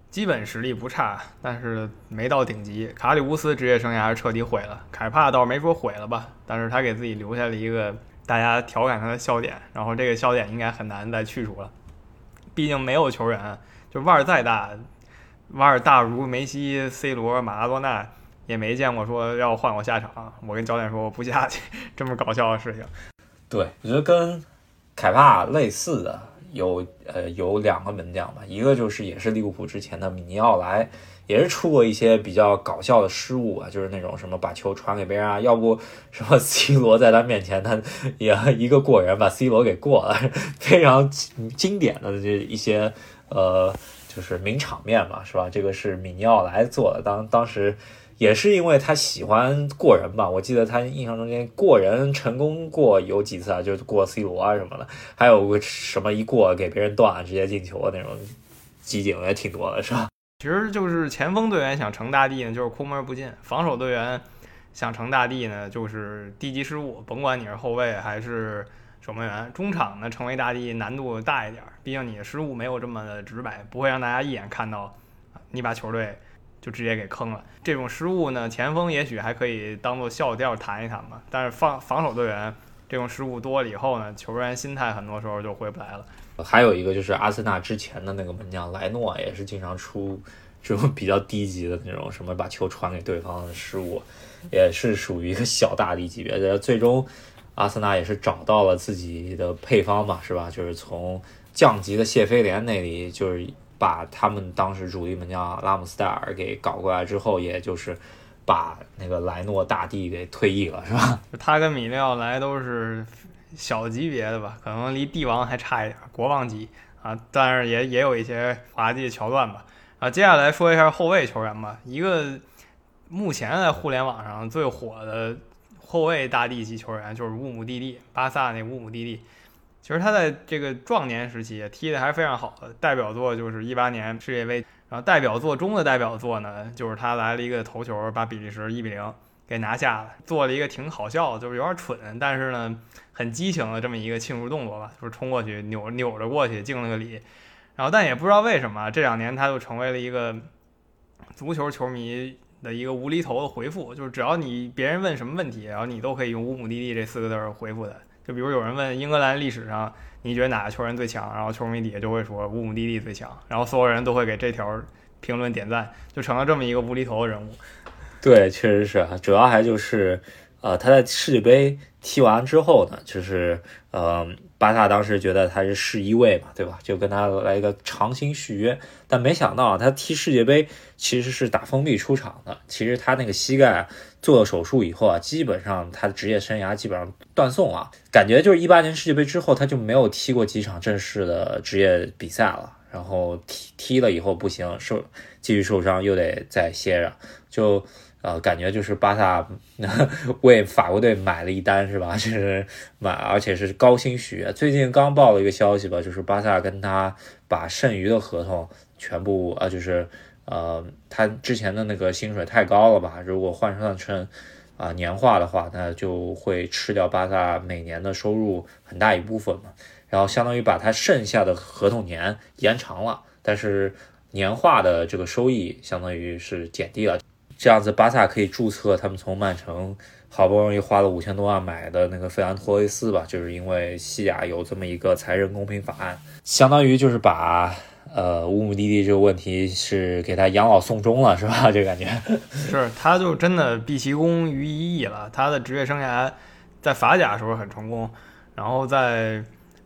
基本实力不差，但是没到顶级。卡里乌斯职业生涯是彻底毁了，凯帕倒没说毁了吧，但是他给自己留下了一个大家调侃他的笑点，然后这个笑点应该很难再去除了。毕竟没有球员，就腕儿再大，瓦尔大如、梅西、C 罗、马拉多纳也没见过说要换我下场，我跟教练说我不下去，这么搞笑的事情。对，我觉得跟凯帕类似的有呃有两个门将吧，一个就是也是利物浦之前的米尼奥莱。也是出过一些比较搞笑的失误啊，就是那种什么把球传给别人啊，要不什么 C 罗在他面前，他也一个过人把 C 罗给过了，非常经典的这一些呃，就是名场面嘛，是吧？这个是米尼奥莱做的，当当时也是因为他喜欢过人吧，我记得他印象中间过人成功过有几次啊，就是过 C 罗啊什么的，还有个什么一过给别人断了直接进球的那种集锦也挺多的，是吧？其实就是前锋队员想成大帝呢，就是空门不进；防守队员想成大帝呢，就是低级失误。甭管你是后卫还是守门员，中场呢成为大帝难度大一点，毕竟你的失误没有这么的直白，不会让大家一眼看到你把球队就直接给坑了。这种失误呢，前锋也许还可以当做笑调谈一谈吧，但是防防守队员这种失误多了以后呢，球员心态很多时候就回不来了。还有一个就是阿森纳之前的那个门将莱诺，也是经常出这种比较低级的那种什么把球传给对方的失误，也是属于一个小大帝级别的。最终，阿森纳也是找到了自己的配方嘛，是吧？就是从降级的谢菲联那里，就是把他们当时主力门将拉姆斯戴尔给搞过来之后，也就是把那个莱诺大帝给退役了，是吧？他跟米利奥莱都是。小级别的吧，可能离帝王还差一点，国王级啊，但是也也有一些滑稽的桥段吧。啊，接下来说一下后卫球员吧。一个目前在互联网上最火的后卫大帝级球员就是乌姆蒂蒂，巴萨那乌姆蒂蒂。其实他在这个壮年时期踢的还是非常好的，代表作就是一八年世界杯。然后代表作中的代表作呢，就是他来了一个头球，把比利时一比零。给拿下了，做了一个挺好笑的，就是有点蠢，但是呢很激情的这么一个庆祝动作吧，就是冲过去扭扭着过去敬了个礼，然后但也不知道为什么这两年他就成为了一个足球球迷的一个无厘头的回复，就是只要你别人问什么问题，然后你都可以用乌姆蒂蒂这四个字回复的，就比如有人问英格兰历史上你觉得哪个球员最强，然后球迷底下就会说乌姆蒂蒂最强，然后所有人都会给这条评论点赞，就成了这么一个无厘头的人物。对，确实是主要还就是，呃，他在世界杯踢完之后呢，就是，呃，巴萨当时觉得他是世一位嘛，对吧？就跟他来一个长薪续约，但没想到啊他踢世界杯其实是打封闭出场的。其实他那个膝盖做了手术以后啊，基本上他的职业生涯基本上断送啊，感觉就是一八年世界杯之后他就没有踢过几场正式的职业比赛了。然后踢踢了以后不行，受继续受伤，又得再歇着，就。呃，感觉就是巴萨 为法国队买了一单是吧？就是买，而且是高薪续约。最近刚报了一个消息吧，就是巴萨跟他把剩余的合同全部，呃，就是呃，他之前的那个薪水太高了吧？如果换算成啊年化的话，那就会吃掉巴萨每年的收入很大一部分嘛。然后相当于把他剩下的合同年延长了，但是年化的这个收益相当于是减低了。这样子，巴萨可以注册他们从曼城好不容易花了五千多万买的那个费兰托雷斯吧，就是因为西甲有这么一个财政公平法案，相当于就是把呃乌姆蒂蒂这个问题是给他养老送终了，是吧？这感觉 是，他就真的毕其功于一役了。他的职业生涯在法甲时候很成功，然后在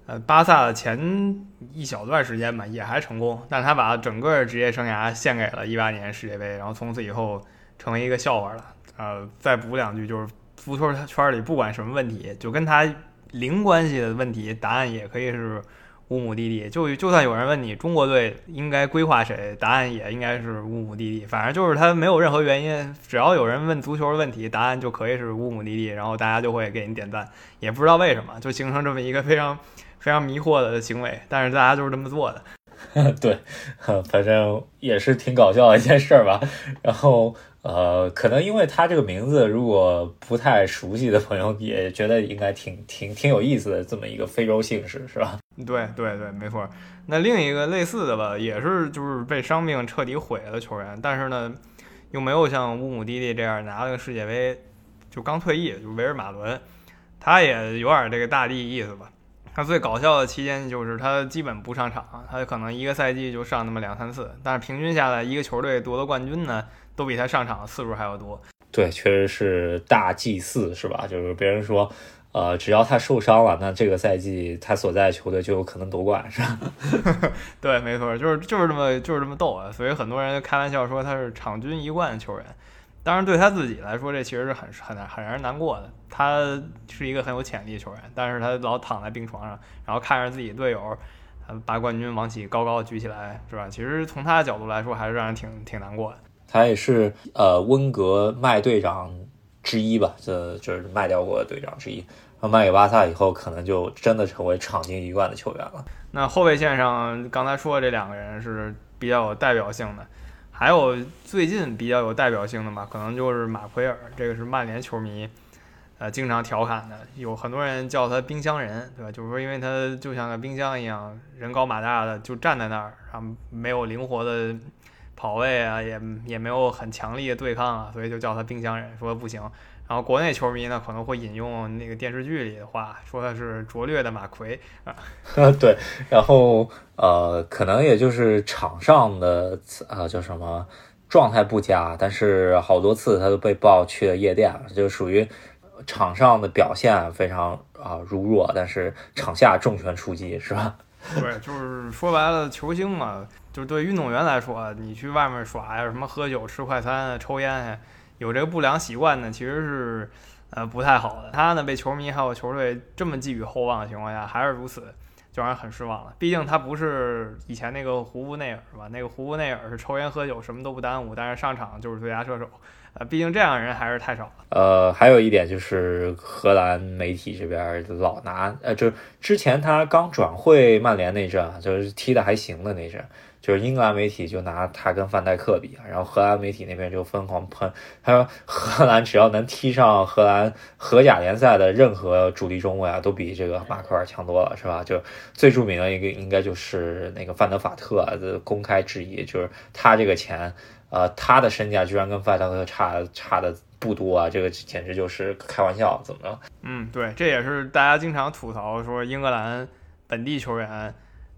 呃巴萨的前一小段时间吧也还成功，但他把整个职业生涯献给了一八年世界杯，然后从此以后。成为一个笑话了，呃，再补两句，就是足球圈里不管什么问题，就跟他零关系的问题，答案也可以是乌姆蒂蒂。就就算有人问你中国队应该规划谁，答案也应该是乌姆蒂蒂。反正就是他没有任何原因，只要有人问足球的问题，答案就可以是乌姆蒂蒂，然后大家就会给你点赞，也不知道为什么，就形成这么一个非常 非常迷惑的行为。但是大家就是这么做的。对，反正也是挺搞笑的一件事儿吧。然后。呃，可能因为他这个名字，如果不太熟悉的朋友也觉得应该挺挺挺有意思的，这么一个非洲姓氏是吧？对对对，没错。那另一个类似的吧，也是就是被伤病彻底毁了球员，但是呢，又没有像乌姆蒂蒂这样拿了个世界杯，就刚退役，就维尔马伦，他也有点这个大帝意思吧。他最搞笑的期间就是他基本不上场，他可能一个赛季就上那么两三次，但是平均下来，一个球队夺得冠军呢，都比他上场的次数还要多。对，确实是大祭祀，是吧？就是别人说，呃，只要他受伤了，那这个赛季他所在的球队就有可能夺冠，是吧？对，没错，就是就是这么就是这么逗啊！所以很多人开玩笑说他是场均一冠的球员。当然，对他自己来说，这其实是很很很让人难过的。他是一个很有潜力的球员，但是他老躺在病床上，然后看着自己队友，把冠军往起高高举起来，是吧？其实从他的角度来说，还是让人挺挺难过的。他也是呃温格卖队长之一吧，这就是卖掉过的队长之一。然后卖给巴萨以后，可能就真的成为场均一冠的球员了。那后卫线上，刚才说的这两个人是比较有代表性的。还有最近比较有代表性的吧，可能就是马奎尔，这个是曼联球迷，呃，经常调侃的，有很多人叫他冰箱人，对吧？就是说，因为他就像个冰箱一样，人高马大的，就站在那儿，然后没有灵活的跑位啊，也也没有很强力的对抗啊，所以就叫他冰箱人，说不行。然后国内球迷呢可能会引用那个电视剧里的话，说他是拙劣的马奎啊。对，然后呃，可能也就是场上的呃叫什么状态不佳，但是好多次他都被爆去了夜店，就属于场上的表现非常啊如弱，但是场下重拳出击，是吧？对，就是说白了，球星嘛，就是对运动员来说，你去外面耍呀，什么喝酒、吃快餐、抽烟。有这个不良习惯呢，其实是，呃，不太好的。他呢，被球迷还有球队这么寄予厚望的情况下，还是如此，就让人很失望了。毕竟他不是以前那个胡布内尔，是吧？那个胡布内尔是抽烟喝酒什么都不耽误，但是上场就是最佳射手。呃，毕竟这样的人还是太少了。呃，还有一点就是荷兰媒体这边老拿，呃，就是之前他刚转会曼联那阵，就是踢的还行的那阵。就是英格兰媒体就拿他跟范戴克比，然后荷兰媒体那边就疯狂喷，他说荷兰 只要能踢上荷兰荷甲联赛的任何主力中卫啊，都比这个马奎尔强多了，是吧？就最著名的一个应该就是那个范德法特的公开质疑，就是他这个钱，呃，他的身价居然跟范德克差差的不多啊，这个简直就是开玩笑，怎么着？嗯，对，这也是大家经常吐槽说英格兰本地球员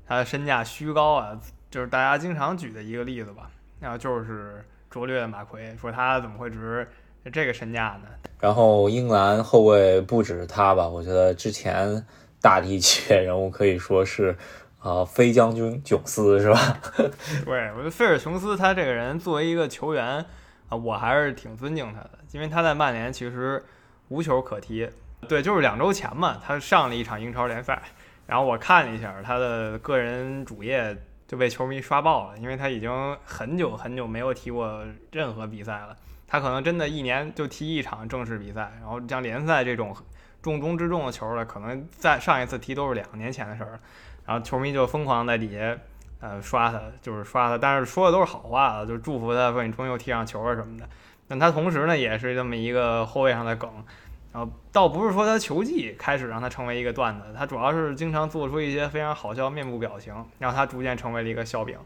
他的身价虚高啊。就是大家经常举的一个例子吧，然后就是拙劣的马奎，说他怎么会值这个身价呢？然后英格兰后卫不止他吧，我觉得之前大帝级别人物可以说是，啊，飞将军囧斯是吧？对，我觉得菲尔琼斯他这个人作为一个球员啊，我还是挺尊敬他的，因为他在曼联其实无球可踢。对，就是两周前嘛，他上了一场英超联赛，然后我看了一下他的个人主页。就被球迷刷爆了，因为他已经很久很久没有踢过任何比赛了。他可能真的一年就踢一场正式比赛，然后像联赛这种重中之重的球了，可能在上一次踢都是两年前的事儿了。然后球迷就疯狂在底下呃刷他，就是刷他，但是说的都是好话，就祝福他说你终于又踢上球了什么的。但他同时呢，也是这么一个后卫上的梗。然后倒不是说他球技开始让他成为一个段子，他主要是经常做出一些非常好笑面部表情，让他逐渐成为了一个笑柄。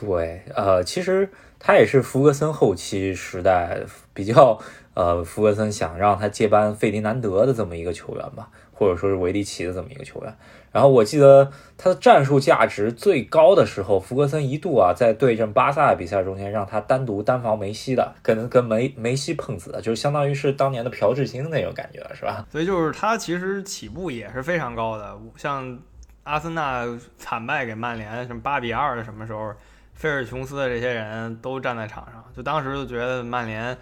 对，呃，其实他也是福格森后期时代比较，呃，福格森想让他接班费迪南德的这么一个球员吧。或者说是维迪奇的这么一个球员，然后我记得他的战术价值最高的时候，福格森一度啊在对阵巴萨的比赛中间让他单独单防梅西的，跟跟梅梅西碰瓷，就是相当于是当年的朴智星那种感觉，是吧？所以就是他其实起步也是非常高的，像阿森纳惨败给曼联什么八比二的什么时候，菲尔琼斯的这些人都站在场上，就当时就觉得曼联。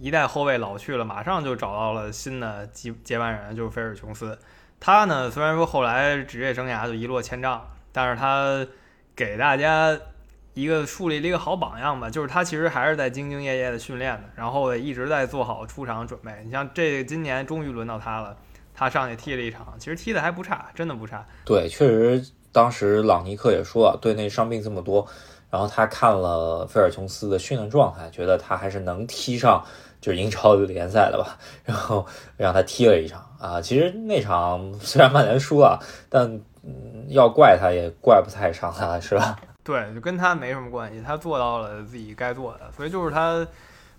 一代后卫老去了，马上就找到了新的接接班人，就是菲尔琼斯。他呢，虽然说后来职业生涯就一落千丈，但是他给大家一个树立了一个好榜样吧。就是他其实还是在兢兢业业的训练的，然后一直在做好出场准备。你像这今年终于轮到他了，他上去踢了一场，其实踢的还不差，真的不差。对，确实，当时朗尼克也说了，队内伤病这么多，然后他看了菲尔琼斯的训练状态，觉得他还是能踢上。就是 英超联赛的吧，然后让他踢了一场啊。其实那场 虽然曼联输了，但嗯要怪他也怪不太上他，是吧？对，就跟他没什么关系，他做到了自己该做的。所以就是他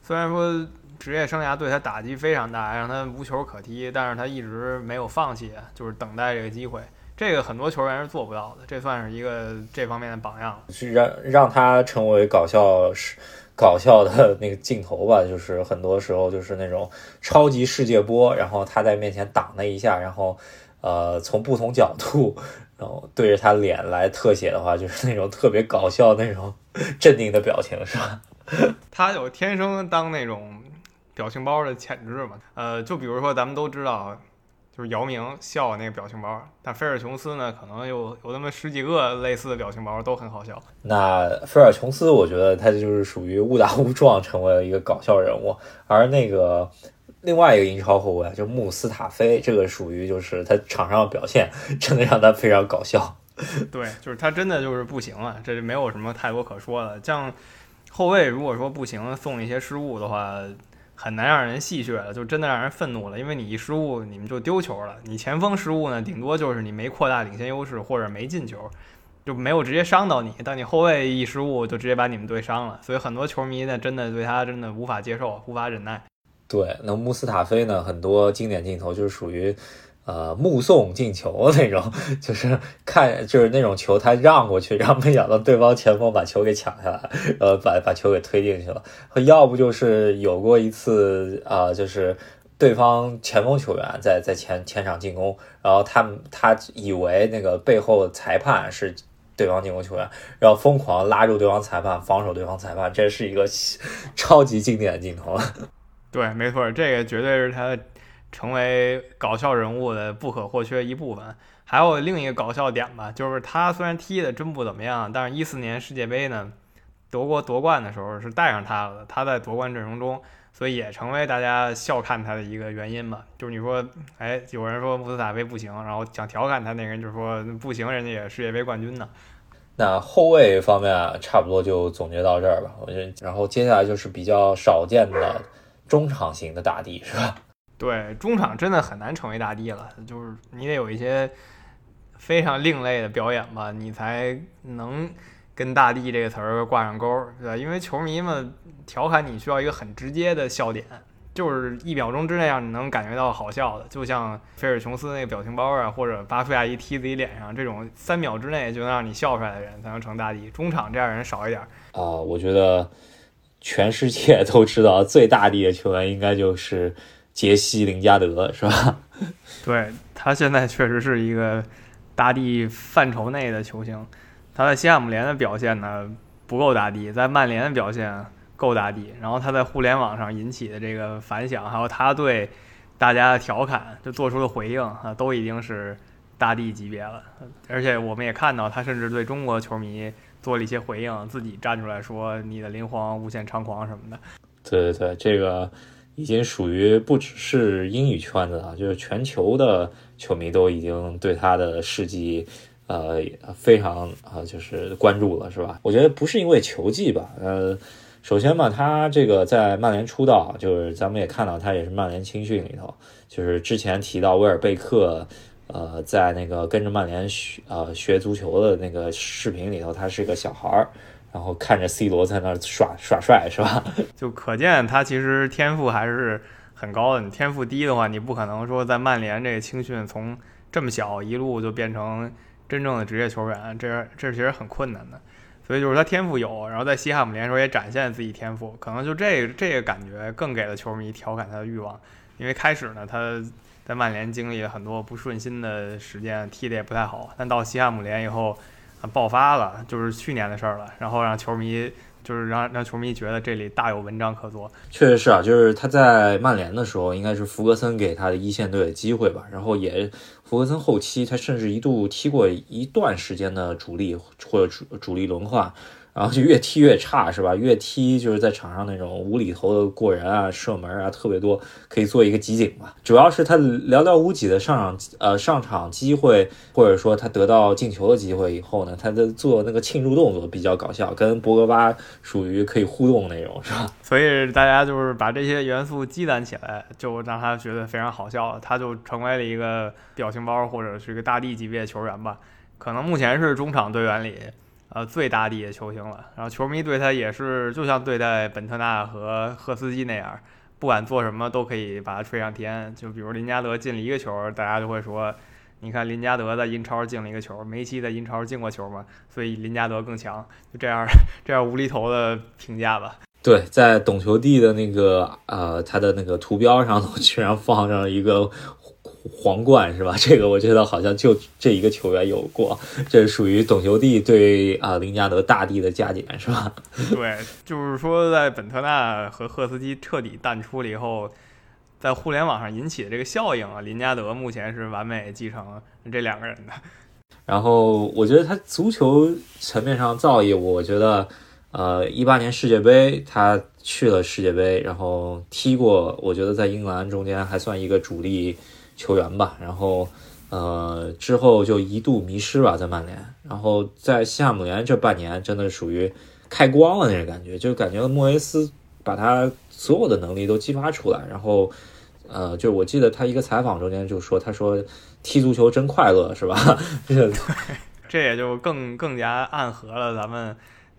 虽然说职业生涯对他打击非常大，让他无球可踢，但是他一直没有放弃，就是等待这个机会。这个很多球员是做不到的，这算是一个这方面的榜样。是让让他成为搞笑是搞笑的 那个镜头吧，就是很多时候就是那种超级世界波，然后他在面前挡那一下，然后呃从不同角度，然后对着他脸来特写的话，就是那种特别搞笑那种 镇定的表情，是吧？他有天生当那种表情包的潜质嘛？呃，就比如说咱们都知道。就是姚明笑那个表情包，但菲尔琼斯呢，可能有有那么十几个类似的表情包，都很好笑。那菲尔琼斯，我觉得他就是属于误打误撞成为了一个搞笑人物，而那个另外一个英超后卫就穆斯塔菲，这个属于就是他场上的表现真的让他非常搞笑。对，就是他真的就是不行了，这就没有什么太多可说的。像后卫如果说不行，送一些失误的话。很难让人戏谑了，就真的让人愤怒了，因为你一失误，你们就丢球了。你前锋失误呢，顶多就是你没扩大领先优势或者没进球，就没有直接伤到你。但你后卫一失误，就直接把你们队伤了。所以很多球迷呢，真的对他真的无法接受，无法忍耐。对，那穆斯塔菲呢，很多经典镜头就是属于。呃，目送进球那种，就是看就是那种球，他让过去，然后没想到对方前锋把球给抢下来，呃把把球给推进去了。要不就是有过一次啊，就是对方前锋球员在在前前场进攻，然后他他以为那个背后裁判是对方进攻球员，然后疯狂拉住对方裁判，防守对方裁判，这是一个超级经典的镜头。对，没错，这个绝对是他。成为搞笑人物的不可或缺一部分。还有另一个搞笑点吧，就是他虽然踢的真不怎么样，但是一四年世界杯呢，德国夺冠的时候是带上他了，他在夺冠阵容中，所以也成为大家笑看他的一个原因吧。就是你说，哎，有人说穆斯塔菲不行，然后想调侃他那个人就说不行，人家也世界杯冠军呢。那后卫方面啊，差不多就总结到这儿吧。我觉得，然后接下来就是比较少见的中场型的大帝，是吧？对，中场真的很难成为大帝了，就是你得有一些非常另类的表演吧，你才能跟大帝这个词儿挂上钩，对吧？因为球迷们调侃你需要一个很直接的笑点，就是一秒钟之内让你能感觉到好笑的，就像菲尔琼斯那个表情包啊，或者巴夫亚伊踢自己脸上这种三秒之内就能让你笑出来的人才能成大帝。中场这样人少一点啊，我觉得全世界都知道最大帝的球员应该就是。杰西·林加德是吧？对他现在确实是一个大帝范畴内的球星。他在西汉姆联的表现呢不够大帝，在曼联的表现够大帝。然后他在互联网上引起的这个反响，还有他对大家的调侃，就做出的回应啊，都已经是大帝级别了。而且我们也看到，他甚至对中国球迷做了一些回应，自己站出来说：“你的林皇无限猖狂什么的。”对对对，这个。已经属于不只是英语圈子了，就是全球的球迷都已经对他的事迹，呃，非常啊，就是关注了，是吧？我觉得不是因为球技吧，呃，首先嘛，他这个在曼联出道，就是咱们也看到他也是曼联青训里头，就是之前提到威尔贝克，呃，在那个跟着曼联学呃学足球的那个视频里头，他是个小孩儿。然后看着 C 罗在那耍耍帅是吧？就可见他其实天赋还是很高的。你天赋低的话，你不可能说在曼联这个青训从这么小一路就变成真正的职业球员，这这其实很困难的。所以就是他天赋有，然后在西汉姆联时候也展现自己天赋，可能就这这个感觉更给了球迷调侃他的欲望。因为开始呢，他在曼联经历了很多不顺心的时间，踢得也不太好，但到西汉姆联以后。爆发了，就是去年的事儿了。然后让球迷，就是让让球迷觉得这里大有文章可做。确实是啊，就是他在曼联的时候，应该是弗格森给他的一线队的机会吧。然后也弗格森后期，他甚至一度踢过一段时间的主力或者主主力轮换。然后就越踢越差，是吧？越踢就是在场上那种无厘头的过人啊、射门啊特别多，可以做一个集锦吧。主要是他寥寥无几的上场呃上场机会，或者说他得到进球的机会以后呢，他的做那个庆祝动作比较搞笑，跟博格巴属于可以互动那种，是吧？所以大家就是把这些元素积攒起来，就让他觉得非常好笑，他就成为了一个表情包或者是一个大帝级别的球员吧。可能目前是中场队员里。呃，最大帝的球星了，然后球迷对他也是就像对待本特纳和赫斯基那样，不管做什么都可以把他吹上天。就比如林加德进了一个球，大家就会说，你看林加德在英超进了一个球，梅西在英超进过球嘛，所以林加德更强。就这样这样无厘头的评价吧。对，在懂球帝的那个呃，他的那个图标上 居然放上了一个皇冠，是吧？这个我觉得好像就这一个球员有过，这是属于董球帝对啊林加德大帝的加减，是吧？对，就是说在本特纳和赫斯基彻底淡出了以后，在互联网上引起的这个效应啊，林加德目前是完美继承这两个人的。然后我觉得他足球层面上造诣，我觉得。呃，一八年世界杯他去了世界杯，然后踢过，我觉得在英格兰中间还算一个主力球员吧。然后，呃，之后就一度迷失吧，在曼联。然后在西汉姆联这半年，真的属于开光了那种感觉，就感觉莫耶斯把他所有的能力都激发出来。然后，呃，就我记得他一个采访中间就说，他说踢足球真快乐，是吧？这也就更更加暗合了咱们。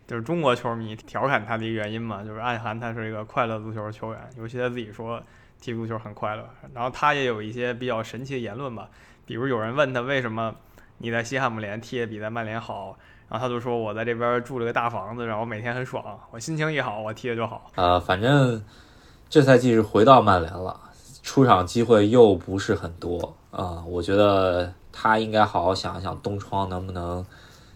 就是中国球迷调侃他的一个原因嘛，就是暗含他是一个快乐足球球员，尤其他自己说踢足球很快乐。然后他也有一些比较神奇的言论吧，比如有人问他为什么你在西汉姆联踢的比在曼联好，然后他就说我在这边住了个大房子，然后每天很爽，我心情一好我踢的就好。呃，反正这赛季是回到曼联了，出场机会又不是很多啊，我觉得他应该好好想一想东窗能不能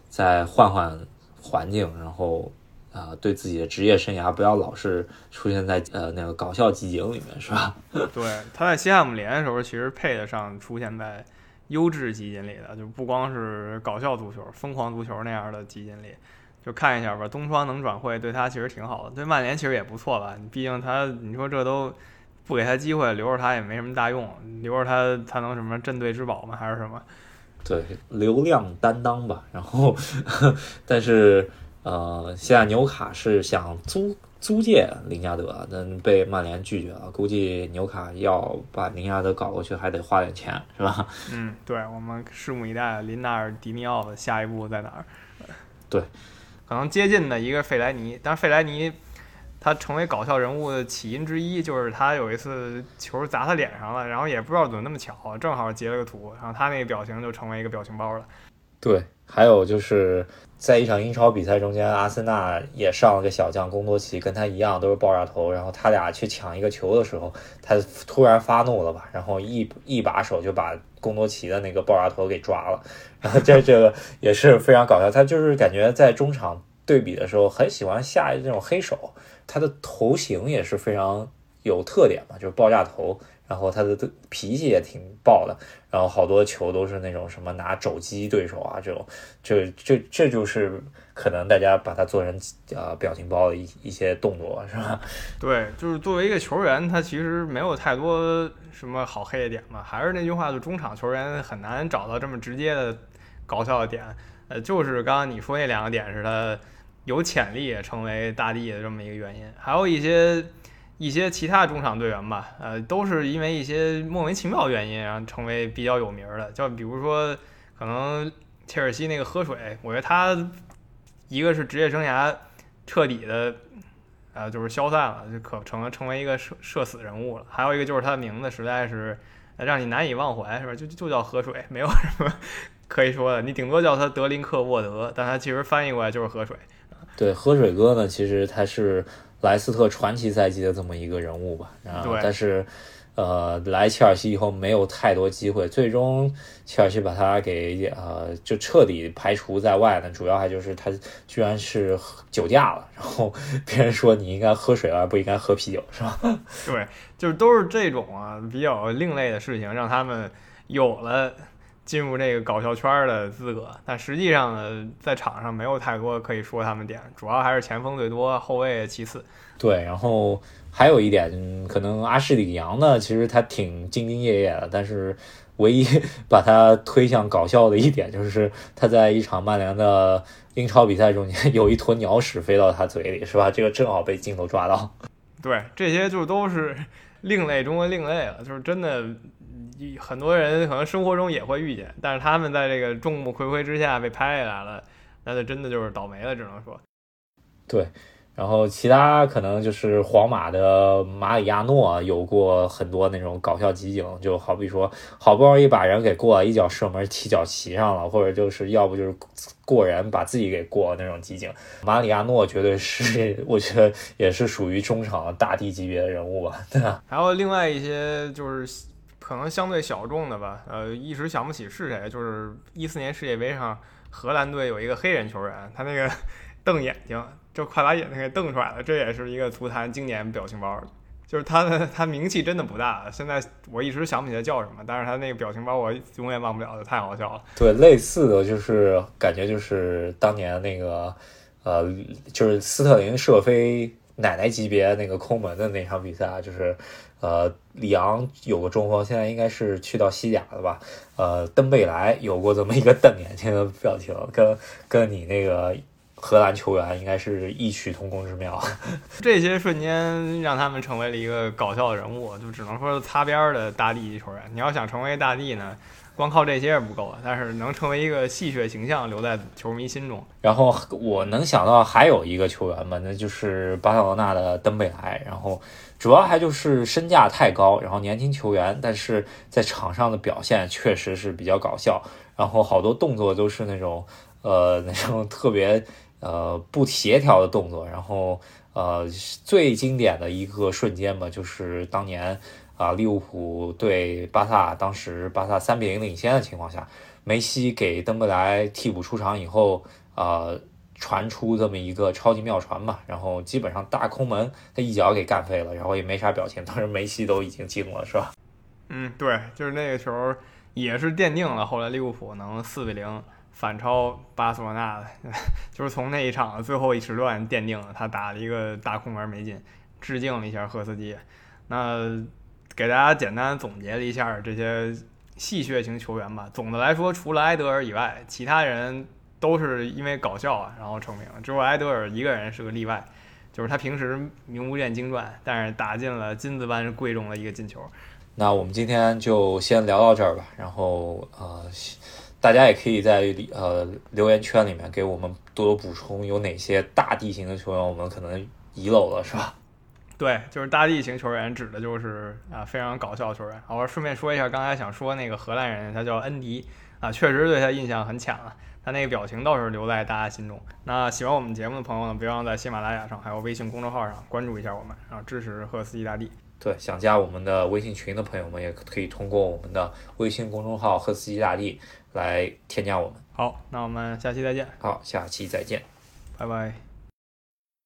再换换。环境，然后，啊，对自己的职业生涯不要老是出现在呃那个搞笑集锦里面，是吧？对，他在西汉姆联的时候，其实配得上出现在优质集锦里的，就不光是搞笑足球、疯狂足球那样的集锦里，就看一下吧。东窗能转会，对他其实挺好的，对曼联其实也不错吧。毕竟他，你说这都不给他机会，留着他也没什么大用，留着他他能什么镇队之宝吗？还是什么？对，流量担当吧。然后，但是，呃，现在纽卡是想租租借林加德，但被曼联拒绝了。估计纽卡要把林加德搞过去，还得花点钱，是吧？嗯，对，我们拭目以待，林纳尔迪尼奥的下一步在哪儿？对，可能接近的一个费莱尼，但是费莱尼。他成为搞笑人物的起因之一，就是他有一次球砸他脸上了，然后也不知道怎么那么巧，正好截了个图，然后他那个表情就成为一个表情包了。对，还有就是在一场英超比赛中间，阿森纳也上了个小将贡多齐，跟他一样都是爆炸头，然后他俩去抢一个球的时候，他突然发怒了吧，然后一一把手就把贡多齐的那个爆炸头给抓了，然后这这个也是非常搞笑，他就是感觉在中场对比的时候很喜欢下这种黑手。他的头型也是非常有特点嘛，就是爆炸头，然后他的脾气也挺爆的，然后好多球都是那种什么拿肘击对手啊，这种，这这这就是可能大家把它做成呃表情包的一一些动作是吧？对，就是作为一个球员，他其实没有太多什么好黑的点嘛，还是那句话，就中场球员很难找到这么直接的搞笑的点，呃，就是刚刚你说那两个点是他。有潜力成为大帝的这么一个原因，还有一些一些其他中场队员吧，呃，都是因为一些莫名其妙原因，然后成为比较有名的。就比如说，可能切尔西那个喝水，我觉得他一个是职业生涯彻底的，呃，就是消散了，就可成成为一个社社死人物了。还有一个就是他的名字实在是让你难以忘怀，是吧？就就叫喝水，没有什么可以说的。你顶多叫他德林克沃德，但他其实翻译过来就是喝水。对，喝水哥呢，其实他是莱斯特传奇赛季的这么一个人物吧。然后，但是，呃，来切尔西以后没有太多机会，最终切尔西把他给呃就彻底排除在外了。主要还就是他居然是酒驾了，然后 别人说你应该喝水而不应该喝啤酒，是吧？对，就是都是这种啊比较另类的事情，让他们有了。进入这个搞笑圈的资格，但实际上呢，在场上没有太多可以说他们点，主要还是前锋最多，后卫其次。对，然后还有一点，可能阿什里扬呢，其实他挺兢兢业业的，但是唯一 把他推向搞笑的一点，就是他在一场曼联的英超比赛中间，有一坨鸟屎飞到他嘴里，是吧？这个正好被镜头抓到。对，这些就都是另类中的另类了，就是真的。很多人可能生活中也会遇见，但是他们在这个众目睽睽之下被拍下来了，那就真的就是倒霉了，只能说。对，然后其他可能就是皇马的马里亚诺有过很多那种搞笑集锦，就好比说好不容易把人给过了，一脚射门踢脚旗上了，或者就是要不就是过人把自己给过那种集锦。马里亚诺绝对是，我觉得也是属于中场大帝级别的人物吧，对吧？还有另外一些就是可能相对小众的吧，呃，一时想不起是谁，就是一四年世界杯上荷兰队有一个黑人球员，他那个瞪眼睛。就快把眼睛给瞪出来了，这也是一个足坛经典表情包。就是他的他名气真的不大，现在我一直想不起来叫什么，但是他那个表情包我永远忘不了的，太好笑了。对，类似的就是感觉就是当年那个呃，就是斯特林射飞奶奶级别那个空门的那场比赛，就是呃，里昂有个中锋，现在应该是去到西甲了吧？呃，登贝莱有过这么一个瞪眼睛的表情，跟跟你那个。荷兰球员应该是异曲同工之妙，这些瞬间让他们成为了一个搞笑的人物，就只能说擦边的大地球员。你要想成为大地呢，光靠这些是不够的，但是能成为一个戏谑形象留在球迷心中。然后我能想到还有一个球员嘛，那就是巴塞罗那的登贝莱。然后主要还就是身价太高，然后年轻球员，但是在场上的表现确实是比较搞笑，然后好多动作都是那种呃那种特别。呃，不协调的动作，然后呃，最经典的一个瞬间吧，就是当年啊，利物浦对巴萨，当时巴萨三比零领先的情况下，梅西给登贝莱替补出场以后，呃，传出这么一个超级妙传吧，然后基本上大空门他一脚给干飞了，然后也没啥表情，当时梅西都已经惊了，是吧？嗯，对，就是那个球也是奠定了后来利物浦能四比零。反超巴塞罗那的，就是从那一场最后一时段奠定了他打了一个大空门没进，致敬了一下赫斯基。那给大家简单总结了一下这些戏谑型球员吧。总的来说，除了埃德尔以外，其他人都是因为搞笑啊然后成名，只有埃德尔一个人是个例外，就是他平时名不见经传，但是打进了金子般贵重的一个进球。那我们今天就先聊到这儿吧，然后呃。大家也可以在呃留言圈里面给我们多多补充，有哪些大地形的球员我们可能遗漏了，是吧？对，就是大地形球员，指的就是啊非常搞笑球员。好，我顺便说一下，刚才想说那个荷兰人，他叫恩迪啊，确实对他印象很浅啊，他那个表情倒是留在大家心中。那喜欢我们节目的朋友呢，别忘在喜马拉雅上还有微信公众号上关注一下我们，然后支持赫斯基大帝。对，想加我们的微信群的朋友们，也可以通过我们的微信公众号“赫斯基大帝”来添加我们。好，那我们下期再见。好，下期再见，拜拜。